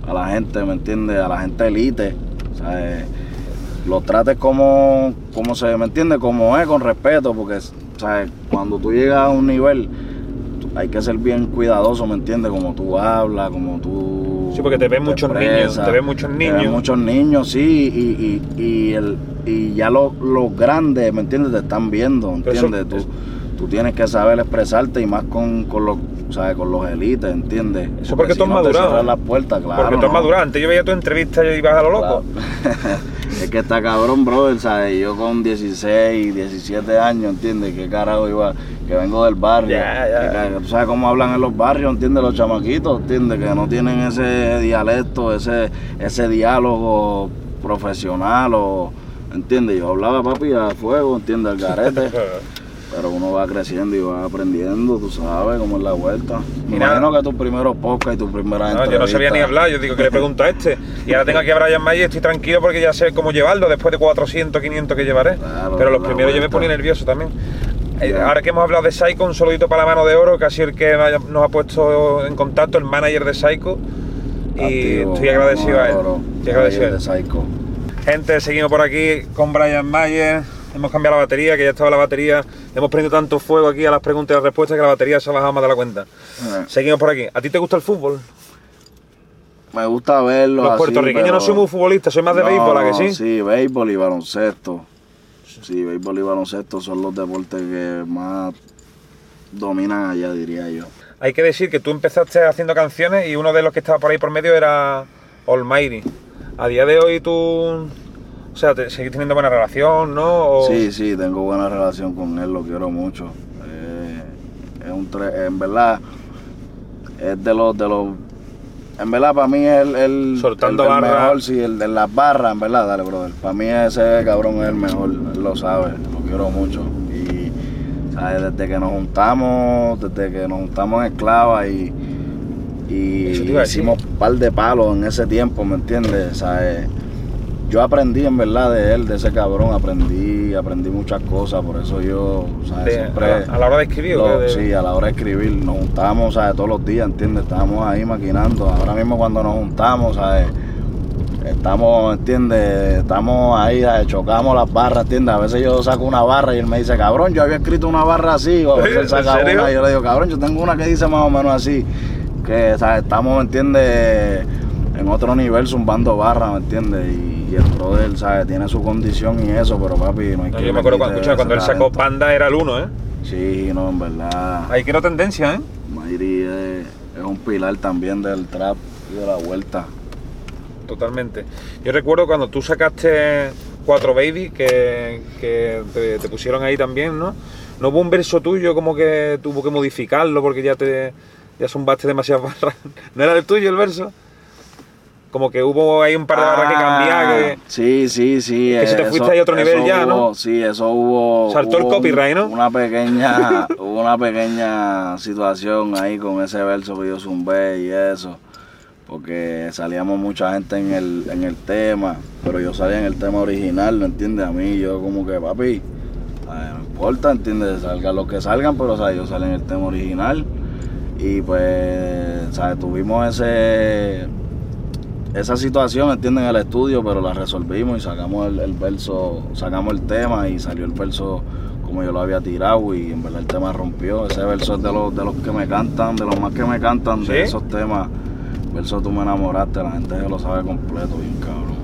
B: a la gente, ¿me entiendes? A la gente elite, ¿sabes? Lo trates como, como se, ¿me entiendes? Como es, con respeto, porque, ¿sabes? Cuando tú llegas a un nivel, hay que ser bien cuidadoso, ¿me entiendes? Como tú hablas, como tú...
A: Sí, porque te ven muchos niños, te ven muchos
B: Te ven
A: niños.
B: muchos niños, sí, y, y, y, el, y ya los, los grandes, ¿me entiendes? Te están viendo,
A: Pero eso-
B: ¿entiendes? Tú, tú tienes que saber expresarte y más con, con los, ¿sabes? Con los élites, ¿entiendes?
A: Eso porque tú has
B: si no te
A: madurado.
B: las puertas, claro.
A: Porque tú has
B: ¿no?
A: madurado. Antes yo veía tu entrevista y ibas a lo loco.
B: Claro. es que está cabrón, brother, ¿sabes? Yo con 16, 17 años, ¿entiendes? ¿Qué carajo iba? Que vengo del barrio.
A: Ya, ya.
B: Que tú sabes cómo hablan en los barrios, ¿entiendes? Los chamaquitos, ¿entiendes? Que no tienen ese dialecto, ese, ese diálogo profesional o... ¿Entiendes? Yo hablaba, papi, a fuego, ¿entiendes? Al garete. Pero uno va creciendo y va aprendiendo, tú sabes, cómo es la vuelta. Me
A: Y nada.
B: imagino que tu primero podcast y tu primera
A: No, yo no sabía ni hablar, yo digo que le pregunto a este. Y ahora tengo aquí a Brian Mayer, estoy tranquilo porque ya sé cómo llevarlo después de 400, 500 que llevaré.
B: Claro,
A: Pero los primeros yo me
B: vuelta.
A: ponía nervioso también. Eh. Ahora que hemos hablado de Psycho, un saludito para la mano de oro, que ha sido el que nos ha puesto en contacto, el manager de Psycho. Y
B: Activo,
A: estoy agradecido a él.
B: oro,
A: Estoy agradecido a él.
B: de Psycho.
A: Gente, seguimos por aquí con Brian Mayer. Hemos cambiado la batería, que ya estaba la batería, hemos prendido tanto fuego aquí a las preguntas y las respuestas que la batería se ha bajado más de la cuenta.
B: Eh,
A: Seguimos por aquí. ¿A ti te gusta el fútbol?
B: me gusta verlo.
A: Los
B: así,
A: puertorriqueños no soy muy futbolistas, soy más de
B: No,
A: béisbol, ¿a que sí?
B: Sí, béisbol y baloncesto. Sí, béisbol y baloncesto son los deportes que más dominan allá, diría yo.
A: Hay que decir que tú empezaste haciendo canciones y uno de los que estaba por ahí por medio era Almighty. A día de hoy tú, o sea, te, seguís teniendo buena relación, ¿no? O-
B: Sí, sí, tengo buena relación con él, lo quiero mucho. Eh, es un tre- en verdad, es de los, de los, en verdad para mí es el, el,
A: Soltando
B: el- el mejor, sí, el de las barras, en verdad, dale, brother. Para mí ese cabrón es el mejor, él lo sabe, lo quiero mucho. Y, ¿sabes? Desde que nos juntamos, desde que nos juntamos en Esclava y, y hicimos un par de palos en ese tiempo, ¿me entiendes? ¿Sabes? Yo aprendí en verdad de él, de ese cabrón, aprendí, aprendí muchas cosas, por eso yo, ¿sabes?
A: de-
B: siempre...
A: a, la, a la hora de escribir, ¿o
B: lo-?
A: De-
B: Sí, a la hora de escribir, nos juntamos, ¿sabes? Todos los días, ¿entiendes? Estábamos ahí maquinando. Ahora mismo cuando nos juntamos, ¿sabes? Estamos, ¿entiendes? Estamos ahí, ¿sabes? chocamos las barras, ¿entiendes? A veces yo saco una barra y él me dice, cabrón, yo había escrito una barra así, o a veces él
A: ¿En
B: saca una y yo le digo, cabrón, yo tengo una que dice más o menos así, que, ¿sabes? Estamos, ¿me entiendes? En otro nivel zumbando barras, ¿me entiendes? Y, y el brother, ¿sabes? Tiene su condición y eso, pero papi, no hay
A: No,
B: que...
A: yo me acuerdo cuando, escucha, cuando él sacó. Panda era el uno, ¿eh?
B: Sí, no, en verdad.
A: Ahí quiero tendencia, ¿eh?
B: Mayri es, es un pilar también del trap y de la vuelta.
A: Totalmente. Yo recuerdo cuando tú sacaste Cuatro Baby, que, que te, te pusieron ahí también, ¿no? No hubo un verso tuyo como que tuvo que modificarlo porque ya te ya zumbaste demasiadas barras. ¿No era el tuyo el verso? Como que hubo ahí un par de barras que cambiar. Que...
B: Ah, Sí, sí, sí.
A: Que si te
B: eso-
A: fuiste ahí a otro nivel ya, ¿no?
B: Sí, eso hubo.
A: Saltó el
B: hubo un-
A: copyright, ¿no?
B: Una pequeña, hubo una pequeña situación ahí con ese verso que yo zumbé y eso. Porque salíamos mucha gente en el, en el tema, pero yo salía en el tema original, ¿no entiendes? A mí, yo como que, papi, no importa, ¿entiendes? Salgan los que salgan, pero o sea, yo salí en el tema original. Y pues, ¿sabes? Tuvimos ese esa situación, entienden, en el estudio, pero la resolvimos y sacamos el, el verso, sacamos el tema y salió el verso como yo lo había tirado y en verdad el tema rompió. Ese verso es de los, de los que me cantan, de los más que me cantan
A: ¿Sí?
B: de esos temas. Verso tú me enamoraste, la gente se lo sabe completo, bien cabrón.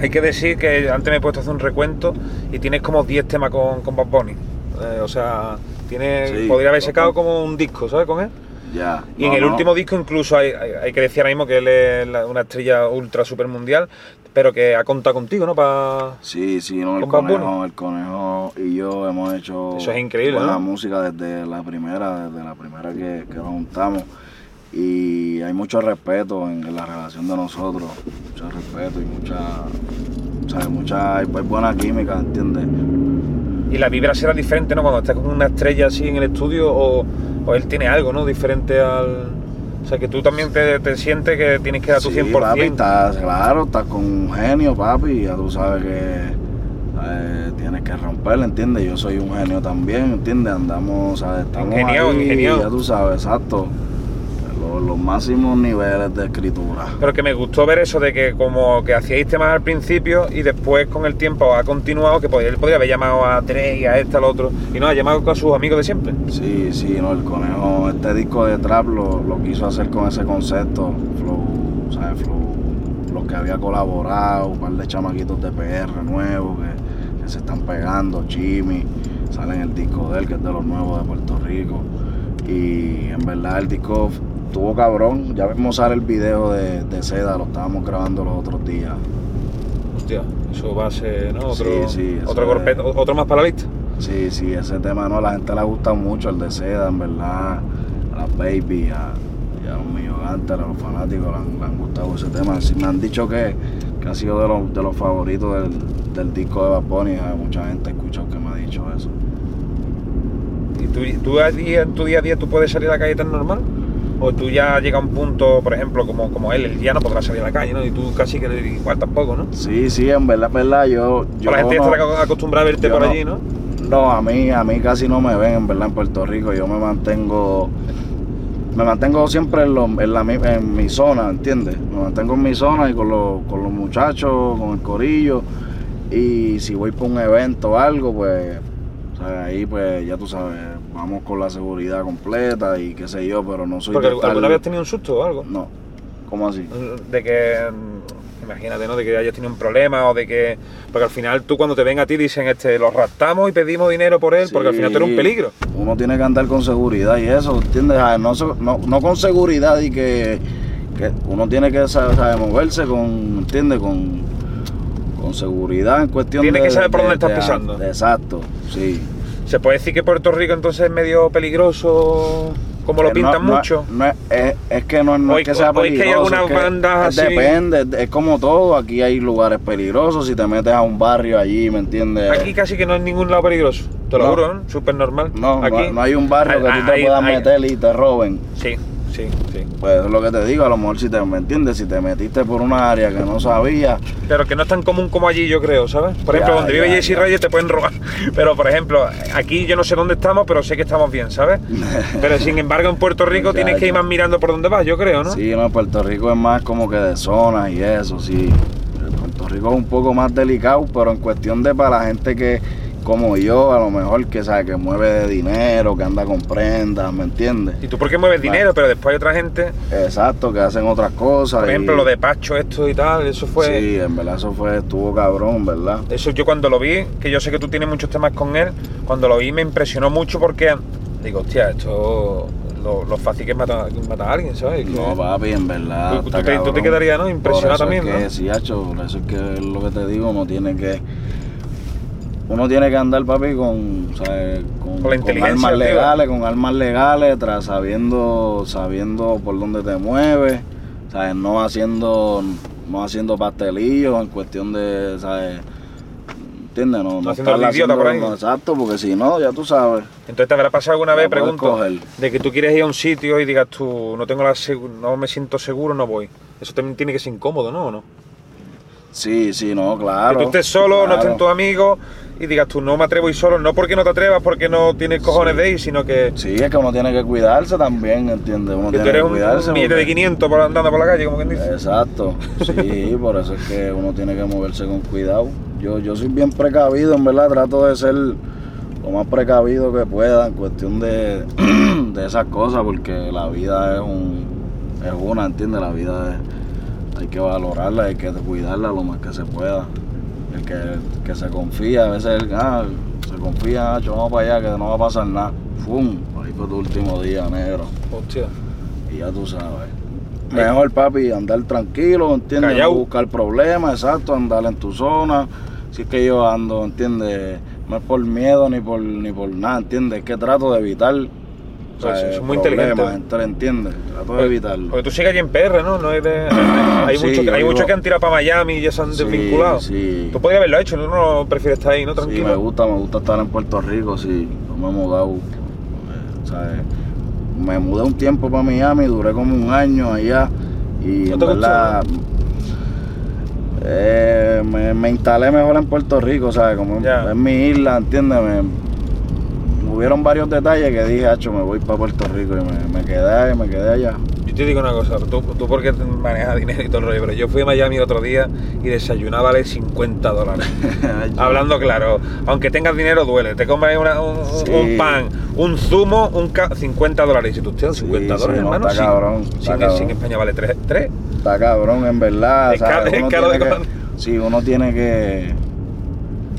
A: Hay que decir que antes me he puesto a hacer un recuento y tienes como 10 temas con, con Bad Bunny. Eh, o sea, tiene,
B: Sí,
A: podría haber sacado como un disco, ¿sabes? Con él.
B: Ya.
A: Y en el
B: no.
A: último disco incluso hay, hay- hay que decir ahora mismo que él es la- una estrella ultra super mundial, pero que ha contado contigo, ¿no? Pa...
B: Sí, sí, no, el conejo, el conejo y yo hemos hecho
A: Eso es increíble,
B: buena
A: ¿no?
B: música desde la primera, desde la primera que, que nos juntamos. Y hay mucho respeto en, en la relación de nosotros, mucho respeto y mucha, ¿sabes? mucha, hay, hay buena química, ¿entiendes?
A: Y la vibra será diferente, ¿no? Cuando estás con una estrella así en el estudio o, o él tiene algo, ¿no? Diferente al... O sea, que tú también te, te sientes que tienes que dar tu
B: Sí,
A: 100%.
B: papi, estás, claro, estás con un genio, papi, ya tú sabes que eh, tienes que romperle, ¿entiendes? Yo soy un genio también, ¿entiendes? Andamos, ¿sabes? Estamos
A: Ingeniado,
B: ahí,
A: ingeniado.
B: ya tú sabes, exacto, los, los máximos niveles de escritura.
A: Pero que me gustó ver eso de que como que hacíais temas al principio y después con el tiempo ha continuado, que él podría haber llamado a tres y a este, al otro, y no, ha llamado a sus amigos de siempre.
B: Sí, sí, no, el conejo, este disco de trap lo, lo quiso hacer con ese concepto, flow, ¿sabes? Flow, los que había colaborado, un par de chamaquitos de PR nuevos que, que se están pegando, Jimmy, sale en el disco de él, que es de los nuevos de Puerto Rico. Y en verdad el disco tuvo cabrón, ya vimos sale el video de, de Seda, lo estábamos grabando los otros días.
A: Hostia, eso va a ser, ¿no? Otro,
B: Sí, sí,
A: otro, otro más para la lista.
B: Sí, sí, ese tema no, a la gente le gusta mucho, el de Seda, en verdad, a las baby, a, a los millogantes, a los fanáticos, le han, le han gustado ese tema. Sí, me han dicho que, que ha sido de los, de los favoritos del, del disco de Bad Bunny, hay mucha gente escuchado que me ha dicho eso.
A: ¿Y tú, tú en tu día a día tú puedes salir a la calle tan normal? ¿O tú ya llega a un punto, por ejemplo, como, como él, él ya no podrá salir a la calle, ¿no? Y tú casi que igual tampoco, ¿no?
B: Sí, sí, en verdad, en verdad, yo... yo
A: la gente
B: no-
A: estará acostumbrada a verte por
B: no-
A: allí, ¿no?
B: No, a mí, a mí casi no me ven, en verdad, en Puerto Rico. Yo me mantengo, me mantengo siempre en, lo- en la, en mi zona, ¿entiendes? Me mantengo en mi zona y con los, con los muchachos, con el corillo. Y si voy por un evento o algo, pues o sea, ahí pues ya tú sabes, vamos con la seguridad completa y qué sé yo, pero no soy
A: Porque alguna vez has tenido un susto o algo.
B: No, ¿cómo así?
A: De que, mm, imagínate, ¿no? De que hayas tenido un problema o de que... Porque al final tú cuando te ven a ti dicen, este, lo raptamos y pedimos dinero por él, porque al final tú eres un peligro.
B: Uno tiene que andar con seguridad y eso, ¿entiendes? Ah, No, no, no con seguridad y que, que uno tiene que saber, saber moverse con, ¿entiendes? Con, con seguridad en cuestión
A: Tiene
B: de...
A: que saber por
B: de-
A: dónde estás pisando.
B: de- exacto, sí.
A: ¿Se puede decir que Puerto Rico entonces es medio peligroso, como lo
B: Eh,
A: pintan
B: no-
A: mucho?
B: no es, es- es que no, es que sea
A: o es que hay
B: peligroso.
A: algunas
B: es que
A: bandas así.
B: Depende, es como todo. Aquí hay lugares peligrosos. Si te metes a un barrio allí, ¿me entiendes?
A: Aquí casi que no hay ningún lado peligroso, te lo juro, ¿no? Súper normal.
B: no, no-
A: Aquí,
B: no, hay un barrio que tú te puedas
A: hay-
B: meter y te roben.
A: Sí, sí, sí.
B: Pues es lo que te digo, a lo mejor si te, ¿me entiendes? Si te metiste por una área que no sabías,
A: Pero que no es tan común como allí, yo creo, ¿sabes? Por ejemplo,
B: Ya,
A: donde vive
B: ya,
A: Jesse
B: ya.
A: Reyes te pueden robar. Pero, por ejemplo, aquí yo no sé dónde estamos, pero sé que estamos bien, ¿sabes? Pero, sin embargo, en Puerto Rico
B: Ya,
A: tienes que ir más mirando por dónde vas, yo creo, ¿no?
B: sí, no, Puerto Rico es más como que de zonas y eso, sí. Puerto Rico es un poco más delicado, pero en cuestión de para la gente que, como yo, a lo mejor que sabe que mueve de dinero, que anda con prendas, ¿me entiendes?
A: Y tú por qué mueves dinero, pero después hay otra gente,
B: Exacto, que hacen otras cosas.
A: por
B: y-
A: ejemplo, lo de Pacho, esto y tal, eso fue...
B: Sí, en verdad eso fue, estuvo cabrón, ¿verdad?
A: Eso yo cuando lo vi, que yo sé que tú tienes muchos temas con él, cuando lo vi me impresionó mucho porque digo, hostia, esto lo, lo fácil que es matar, matar a alguien, ¿sabes?
B: No, papi, en verdad.
A: Tú- te- tú te
B: cabrón.
A: quedarías, ¿no? Impresionado también,
B: que,
A: ¿no?
B: Sí, hacho, por eso es que lo que te digo, uno tiene que. Uno tiene que andar, papi, con, ¿sabes? con, armas legales, con armas legales, tras sabiendo, sabiendo por dónde te mueves, ¿sabes? No haciendo, no haciendo pastelillos en cuestión de, ¿sabes? ¿Entiendes? No, no
A: haciendo el idiota por ahí.
B: no, exacto, porque si no, ya tú sabes.
A: Entonces te habrá pasado alguna vez, pregunto,
B: coger.
A: de que tú quieres ir a un sitio y digas tú, no tengo la no me siento seguro, no voy. Eso también tiene que ser incómodo, ¿no? ¿O no?
B: Sí, sí, no, claro.
A: que tú estés solo, no
B: claro.
A: estén tus amigos y digas tú, no me atrevo ir solo, no porque no te atrevas, porque no tienes cojones
B: Sí.
A: de ir, sino que,
B: Sí, es que uno tiene que cuidarse también, ¿entiendes? Uno
A: que tú
B: tiene
A: eres
B: que cuidarse.
A: un billete de
B: porque-
A: 500 por andando por la calle, como quien dice.
B: Exacto, sí, por eso es que uno tiene que moverse con cuidado. Yo, yo soy bien precavido, en verdad, trato de ser lo más precavido que pueda en cuestión de, de esas cosas, porque la vida es un es una, ¿entiendes? La vida es, hay que valorarla, hay que cuidarla lo más que se pueda. El que, que se confía, a veces el, ah, se confía, "Acho, vamos para allá, que no va a pasar nada. ¡Fum! Ahí fue tu último día, negro.
A: Hostia.
B: Y ya tú sabes. Mejor, papi, andar tranquilo, ¿entiendes?
A: Callao.
B: No buscar problemas, exacto, andar en tu zona. Si es que yo ando, ¿entiendes? No es por miedo ni por ni por nada, ¿entiendes? Es que trato de evitar o sea,
A: es muy inteligente.
B: entre- ¿entiendes? Trato de evitarlo.
A: Porque tú sigues allí en PR, ¿no? no eres- hay
B: Sí,
A: muchos
B: vivo-
A: muchos que han tirado para Miami y ya se han
B: Sí,
A: desvinculado.
B: sí.
A: Tú podías haberlo hecho, ¿no? no prefieres estar ahí, ¿no?
B: Sí,
A: Tranquilo.
B: me gusta, me gusta estar en Puerto Rico, sí. No me he mudado. ¿sabes? Me mudé un tiempo para Miami, duré como un año allá. Y
A: ¿No
B: en
A: gustó,
B: eh, me, me instalé mejor en Puerto Rico, ¿sabes? Como es mi isla, ¿entiendes? Hubieron varios detalles que dije, hacho, me voy para Puerto Rico y me, me quedé, me quedé allá.
A: Yo te digo una cosa, tú, tú porque manejas dinero y todo el rollo, pero yo fui a Miami otro día y desayunaba de 50 dólares. Hablando claro, aunque tengas dinero duele, te una- un,
B: Sí.
A: pan, un zumo, un ca- 50 dólares. Y si tú tienes 50
B: sí,
A: dólares,
B: no,
A: hermano,
B: está
A: sin-
B: cabrón, está
A: sin,
B: cabrón.
A: sin España vale 3.
B: Está cabrón, en verdad.
A: Es caro- es de
B: que-. Sí, uno tiene que,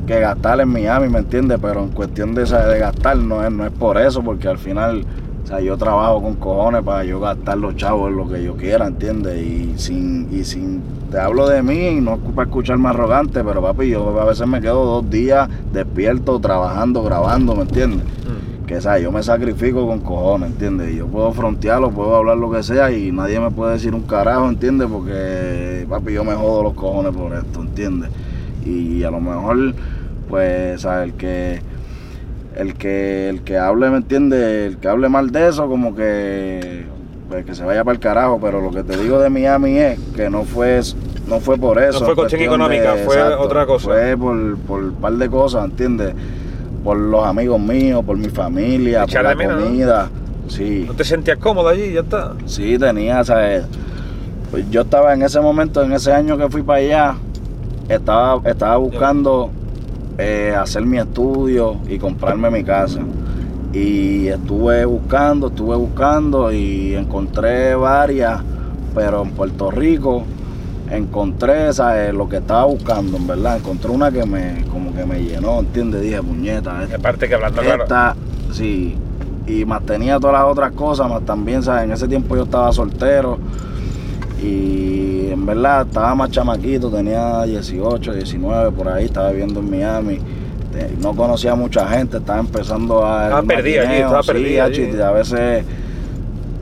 B: que gastar en Miami, ¿me entiendes? Pero en cuestión de, de gastar, no es, no es por eso, porque al final, o sea, yo trabajo con cojones para yo gastar los chavos en lo que yo quiera, ¿entiendes? Y sin, y sin, te hablo de mí, y no es para escucharme arrogante, pero papi, yo a veces me quedo dos días despierto, trabajando, grabando, ¿me entiendes? que ¿sabes? yo me sacrifico con cojones, ¿entiendes? Y Yo puedo frontearlo, puedo hablar lo que sea y nadie me puede decir un carajo, ¿entiendes? Porque, papi, yo me jodo los cojones por esto, ¿entiendes? Y a lo mejor, pues, ¿sabes? El que, el que, el que hable, ¿me entiendes? El que hable mal de eso, como que, pues, que se vaya para el carajo, pero lo que te digo de Miami es que no fue, no fue por eso.
A: fue
B: en
A: cuestión económica, fue otra cosa.
B: Fue por, por un par de cosas, ¿entiendes? Por los amigos míos, por mi familia, por la
A: menos, ¿no?
B: comida. Sí,
A: ¿No te sentías cómodo allí? Ya está.
B: sí, tenía, ¿sabes? Pues yo estaba en ese momento, en ese año que fui para allá, estaba, estaba buscando eh, hacer mi estudio y comprarme mi casa. Y estuve buscando, estuve buscando y encontré varias, pero en Puerto Rico encontré ¿sabes? lo que estaba buscando, en verdad. Encontré una que me, como que me llenó, ¿entiendes? Dije, puñeta, esta,
A: Aparte que hablando claro.
B: esta, sí. Y más tenía todas las otras cosas, más también, ¿sabes? En ese tiempo yo estaba soltero y en verdad estaba más chamaquito, tenía 18, 19, por ahí, estaba viviendo en Miami. No conocía a mucha gente, estaba empezando a...
A: Estaba
B: maquineo,
A: estaba
B: sí,
A: allí.
B: a veces...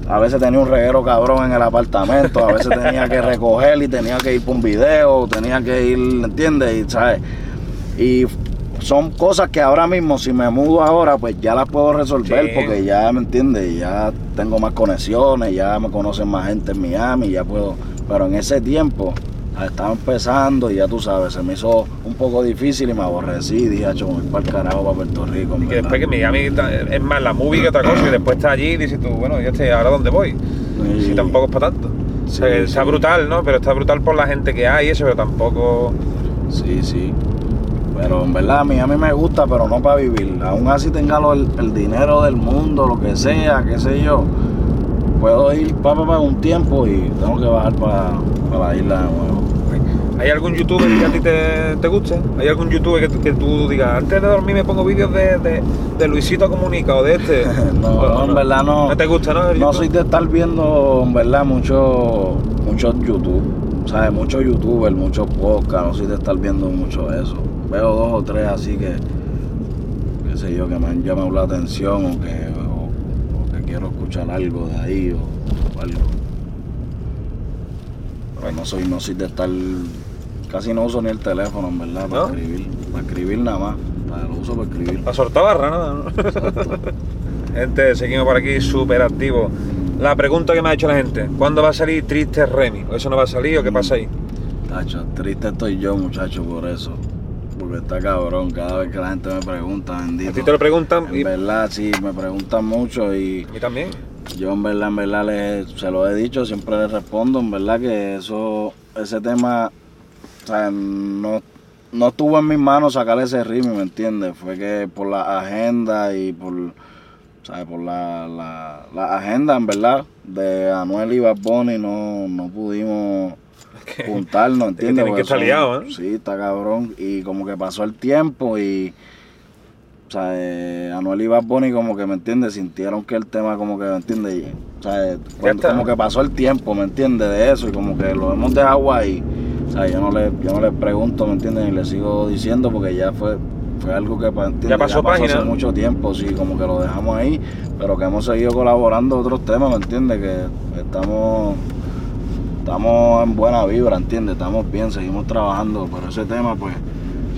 B: A veces tenía un reguero cabrón en el apartamento, a veces tenía que recoger y tenía que ir por un video, tenía que ir, ¿entiendes? Y, ¿sabes? Y son cosas que ahora mismo, si me mudo ahora, pues ya las puedo resolver
A: Sí.
B: porque ya, ¿me entiendes? Ya tengo más conexiones, ya me conocen más gente en Miami, ya puedo... Pero en ese tiempo estaba empezando y ya tú sabes, se me hizo un poco difícil y me aborrecí, dije, "Acho, me voy para el carajo, para Puerto Rico.
A: Y que
B: verdad".
A: después que Miami es más la movie que otra cosa, y después está allí y dices tú, bueno, ya estoy, ¿ahora dónde voy?
B: Sí.
A: Si tampoco es para tanto. O sea,
B: Sí,
A: está brutal, ¿no? Pero está brutal por la gente que hay y eso, pero tampoco.
B: Sí, sí. Pero en verdad a mí, a mí me gusta, pero no para vivir. Aún así tenga el dinero del mundo, lo que sea, qué sé yo. Puedo ir para pa, un tiempo y tengo que bajar para la isla de nuevo.
A: ¿Hay algún youtuber que a ti te, te guste? ¿Hay algún youtuber que, que tú digas, antes de dormir me pongo vídeos de, de, de Luisito Comunica o de este?
B: No,
A: O-
B: no, en verdad no.
A: ¿No te gusta, no?
B: No soy de estar viendo, en verdad, mucho, mucho YouTube. ¿Sabes? Muchos youtubers, muchos podcasts. No soy de estar viendo mucho eso. Veo dos o tres así que, qué sé yo, que me han llamado la atención o que quiero escuchar algo de ahí o, o algo. Pero no soy, no soy de estar. Casi no uso ni el teléfono, en verdad, para
A: ¿No?
B: escribir. Para escribir nada más. Para- Lo uso para escribir.
A: La sortabarra, ¿no? gente, seguimos por aquí súper activos. La pregunta que me ha hecho la gente, ¿cuándo va a salir Triste Remy? ¿O eso no va a salir o qué pasa ahí?
B: Tacho, triste estoy yo, muchacho, por eso. Porque está cabrón. Cada vez que la gente me pregunta, bendito.
A: A ti te lo preguntan
B: En
A: y
B: verdad, sí, me preguntan mucho y
A: mí también.
B: yo en verdad, en verdad le- se lo he dicho, siempre le respondo, en verdad que eso, ese tema, o sea, no, no estuvo en mis manos sacar ese ritmo, ¿me entiendes? Fue que por la agenda y por, ¿sabes? Por la, la, la agenda, en verdad, de Anuel y Bad Bunny no, no pudimos juntarnos, ¿entiendes?
A: tienen que estar liados, ¿eh?
B: Sí, está cabrón. Y como que pasó el tiempo y. O sea, eh, Anuel y Bad Bunny como que, ¿me entiendes? Sintieron que el tema como que, ¿me entiendes? Y, O sea, eh, cuando- como que pasó el tiempo, ¿me entiendes? De eso y como que lo hemos dejado ahí. O sea, yo no le, yo no le pregunto, ¿me entiendes? Ni le sigo diciendo porque ya fue, fue algo que.
A: Ya pasó página.
B: hace mucho tiempo, sí, como que lo dejamos ahí, pero que hemos seguido colaborando otros temas, ¿me entiendes? Que estamos estamos en buena vibra, ¿entiendes? Estamos bien, seguimos trabajando, pero ese tema, pues,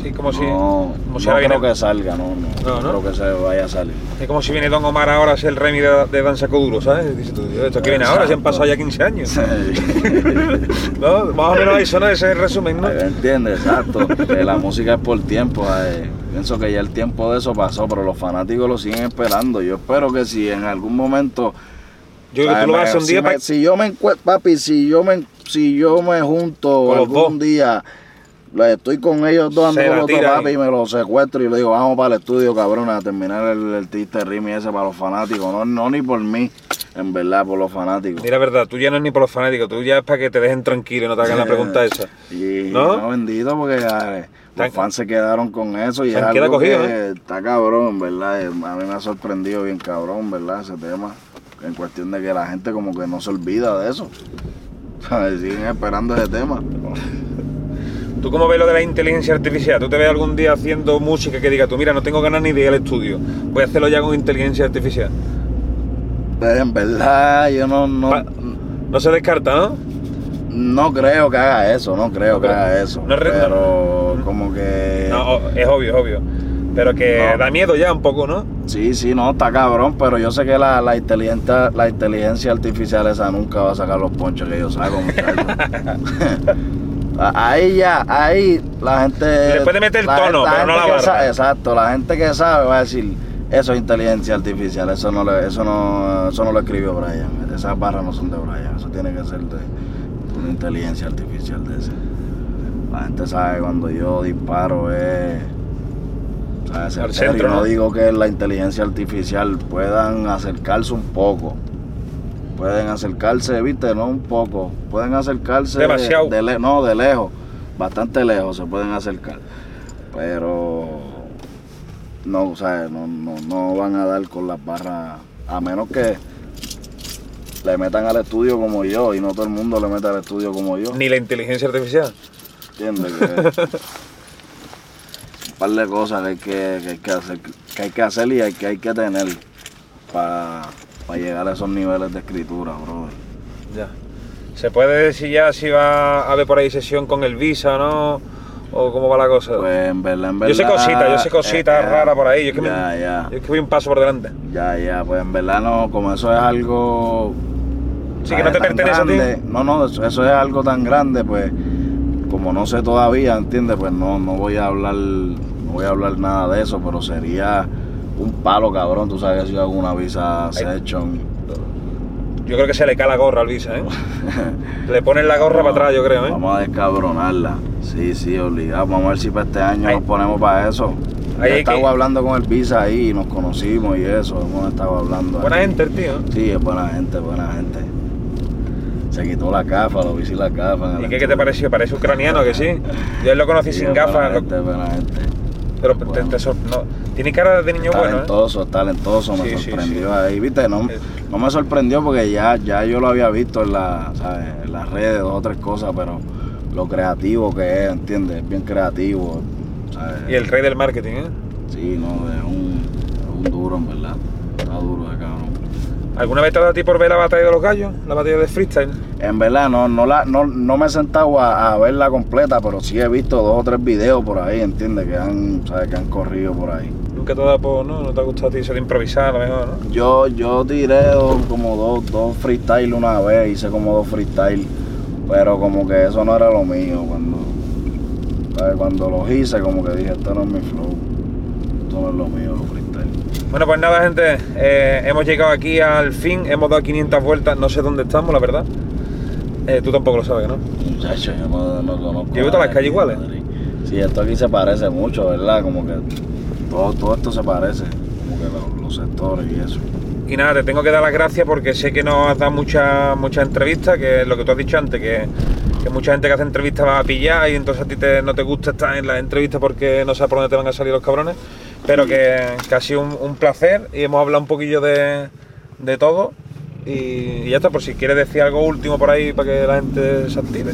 A: Sí, como si,
B: no,
A: como si
B: no
A: ahora
B: creo
A: viene-
B: que salga, no, no,
A: No,
B: no creo que se vaya a salir.
A: es como si viene Don Omar ahora a ser el Remy de, de Danza Coduro, ¿sabes? Dices tú, esto que viene ahora, se han pasado ya 15 años.
B: Sí.
A: ¿No? Más o menos eso, ¿no? Ese es el resumen, ¿no?
B: ¿Entiendes? Exacto. Que la música es por tiempo. eh. Pienso que ya el tiempo de eso pasó, pero los fanáticos lo siguen esperando. Yo espero que si en algún momento
A: Yo creo que tú lo vas a hacer un
B: si
A: día
B: me-
A: para...
B: Si yo me encuentro, papi, si yo me, si yo me junto algún
A: dos.
B: día, estoy con ellos dos, ando
A: Se
B: con
A: la
B: los dos,
A: tira
B: papi, y me los secuestro y le digo, vamos para el estudio, cabrón, a terminar el, el triste rimi ese para los fanáticos. No, no ni por mí, en verdad, por los fanáticos.
A: Mira, verdad, tú ya no es ni por los fanáticos, tú ya es para que te dejen tranquilo y no te hagan la pregunta esa.
B: Y
A: ¿No?
B: no, bendito porque eh,
A: Tan-
B: los fans se quedaron con eso y
A: Se
B: es algo
A: cogidos,
B: que está cabrón, en verdad. eh, A mí me ha sorprendido bien cabrón, ¿verdad? Ese tema. En cuestión de que la gente como que no se olvida de eso. ¿Sabes? Siguen esperando ese tema.
A: ¿Tú cómo ves lo de la inteligencia artificial? ¿Tú te ves algún día haciendo música que diga tú, mira, no tengo ganas ni de ir al estudio, voy a hacerlo ya con inteligencia artificial?
B: Pero en verdad yo no, no,
A: Pa- No se descarta, ¿no?
B: no creo que haga eso, no creo
A: No
B: que
A: creo.
B: haga eso.
A: No
B: pero como que...
A: No, es obvio, es obvio. Pero que
B: No.
A: da miedo ya un poco, ¿no?
B: Sí, sí, no, está cabrón, pero yo sé que la, la, inteligencia, la inteligencia artificial esa nunca va a sacar los ponches que yo saco, ahí ya, ahí la gente...
A: Le puede meter el
B: la-
A: tono, pero no la barra.
B: exacto, la gente que sabe va a decir, eso es inteligencia artificial, eso no, le- eso no, eso no lo escribió Brian, esas barras no son de Brian, eso tiene que ser de una inteligencia artificial de ese. La gente sabe cuando yo disparo es. No
A: ¿no?
B: digo que la inteligencia artificial puedan acercarse un poco. Pueden acercarse, viste, no un poco. Pueden acercarse.
A: Demasiado.
B: de no, de lejos. Bastante lejos se pueden acercar. Pero. No, o sea, no, no, no van a dar con las barras. A menos que le metan al estudio como yo. Y no todo el mundo le mete al estudio como yo.
A: Ni la inteligencia artificial.
B: ¿Entiendes? Que- par de cosas que hay que, que hay que hacer, que hay que hacer y hay que hay que tener para llegar a esos niveles de escritura, brother.
A: Ya. ¿Se puede decir ya si va a haber por ahí sesión con el Visa o no? ¿O cómo va la cosa?
B: Pues en verdad, en verdad.
A: yo sé cositas, yo sé cositas
B: eh, eh,
A: raras por ahí. Yo es, que me-
B: ya, ya,
A: yo es que voy un paso por delante.
B: ya, ya, pues en verdad no, como eso es algo.
A: Sí, que no te pertenece a ti.
B: No, no, eso, eso es algo tan grande, pues como no sé todavía, ¿entiendes? Pues no, no voy a hablar, no voy a hablar nada de eso, pero sería un palo cabrón, tú sabes que si hago una visa session.
A: Yo creo que se le cae la gorra al Visa, ¿eh? le ponen la gorra para atrás, yo creo, ¿eh?
B: Vamos a descabronarla. Sí, sí, obligado. Vamos a ver si para este año nos ponemos para eso.
A: Ahí hay que-
B: estaba hablando con el Visa ahí y nos conocimos y eso. Hemos estado hablando.
A: Buena
B: ahí.
A: gente el tío.
B: Sí, es buena gente, buena gente. Se quitó la gafa, lo vi sin la gafa.
A: ¿Y qué, qué te pareció? Parece ucraniano, que sí. Yo lo conocí sin gafas, pero te-
B: bueno.
A: te sor- no, tiene cara de niño bueno, ¿eh?
B: talentoso, talentoso, me
A: Sí, sí,
B: sorprendió ahí, viste, no, no me sorprendió porque ya, ya yo lo había visto en, la, ¿sabes? en las redes, dos o tres cosas, pero lo creativo que es, ¿entiendes? Es bien creativo, ¿sabes?
A: Y el rey del marketing, ¿eh?
B: Sí, no, es un, es un duro, en verdad, está duro cabrón.
A: ¿Alguna vez te ha dado a ti por ver la batalla de los gallos? La batalla de freestyle.
B: En verdad, no, no, la, no, no me he sentado a, a verla completa, pero sí he visto dos o tres videos por ahí, ¿entiendes? Que han, ¿sabes? Que han corrido por ahí.
A: Nunca te ha dado por, ¿no? No te ha gustado a ti de improvisar, a lo mejor, ¿no?
B: Yo, yo tiré dos- como dos, dos freestyle una vez, hice como dos freestyle, pero como que eso no era lo mío. Cuando, ¿sabes? cuando los hice, como que dije, esto no es mi flow, esto no es lo mío, los freestyle.
A: Bueno, pues nada, gente, eh, hemos llegado aquí al fin, hemos dado 500 vueltas, no sé dónde estamos, la verdad. Eh, tú tampoco lo sabes, ¿no?
B: Muchacho, yo no, no conozco.
A: Yo he visto
B: nada
A: las calles iguales.
B: Sí, esto aquí se parece mucho, ¿verdad? Como que todo, todo esto se parece, como que los, los sectores y eso.
A: Y nada, te tengo que dar las gracias porque sé que nos has dado muchas muchas entrevistas, que es lo que tú has dicho antes, que, que mucha gente que hace entrevistas va a pillar y entonces a ti te- no te gusta estar en las entrevistas porque no sabes por dónde te van a salir los cabrones, pero que, que ha sido un, un placer y hemos hablado un poquillo de, de todo y, y ya está, por si quieres decir algo último por ahí para que la gente se active.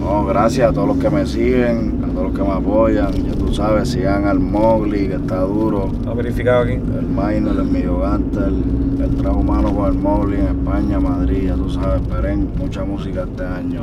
B: No, gracias a todos los que me siguen, a todos los que me apoyan, ya tú sabes, sigan al Mowgli, que está duro.
A: Hemos verificado aquí.
B: El Minor, el Millogante, el, el trabajo humano con el Mowgli en España, Madrid, ya tú sabes, esperen mucha música este año.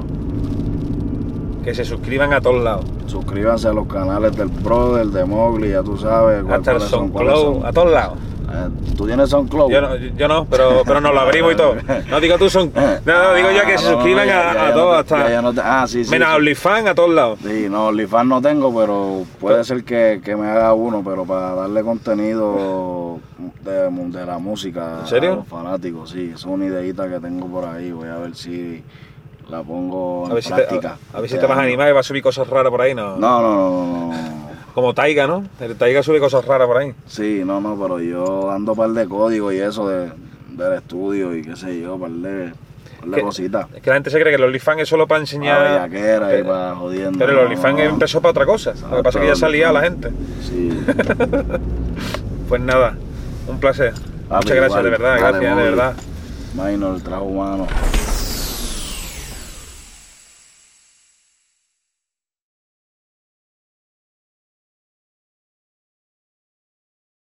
A: Que se suscriban a todos lados.
B: Suscríbanse a los canales del Brother, de Mowgli, ya tú sabes. cuál-
A: Hasta el SoundCloud, a todos lados.
B: Eh, ¿Tú tienes SoundCloud?
A: Yo no, yo no pero, pero nos lo abrimos y todo. No digo tú, son. No, no, digo yo que se
B: Ah, no,
A: suscriban
B: ya-
A: a,
B: ya-
A: a
B: ya
A: todos,
B: no-
A: hasta.
B: no te- ah, sí, sí.
A: Menos
B: sí.
A: OnlyFans a todos lados.
B: Sí, no, OnlyFans no tengo, pero puede ser que, que me haga uno, pero para darle contenido de, de la música
A: ¿En serio?
B: a los fanáticos, sí, es una ideita que tengo por ahí, voy a ver si la pongo en
A: A ver si te,
B: práctica.
A: a, a ver si
B: este
A: te vas a animar y vas a subir cosas raras por ahí, ¿no?
B: No, no, no, no.
A: Como Taiga, ¿no? El Taiga sube cosas raras por ahí.
B: Sí, no, no, pero yo dando par de códigos y eso de, del estudio y qué sé yo, par de, par de cositas.
A: Es que la gente se cree que el OnlyFans es solo para
B: Para
A: enseñar.
B: bellaquera y
A: Pero-
B: para jodiendo.
A: Pero el OnlyFans
B: no.
A: empezó para otra cosa. Lo que pasa es que ya salía a la gente.
B: Sí.
A: Pues nada, un placer.
B: Papi,
A: Muchas gracias,
B: igual.
A: de verdad,
B: Dale,
A: gracias, de verdad.
B: Minor, el trabajo humano.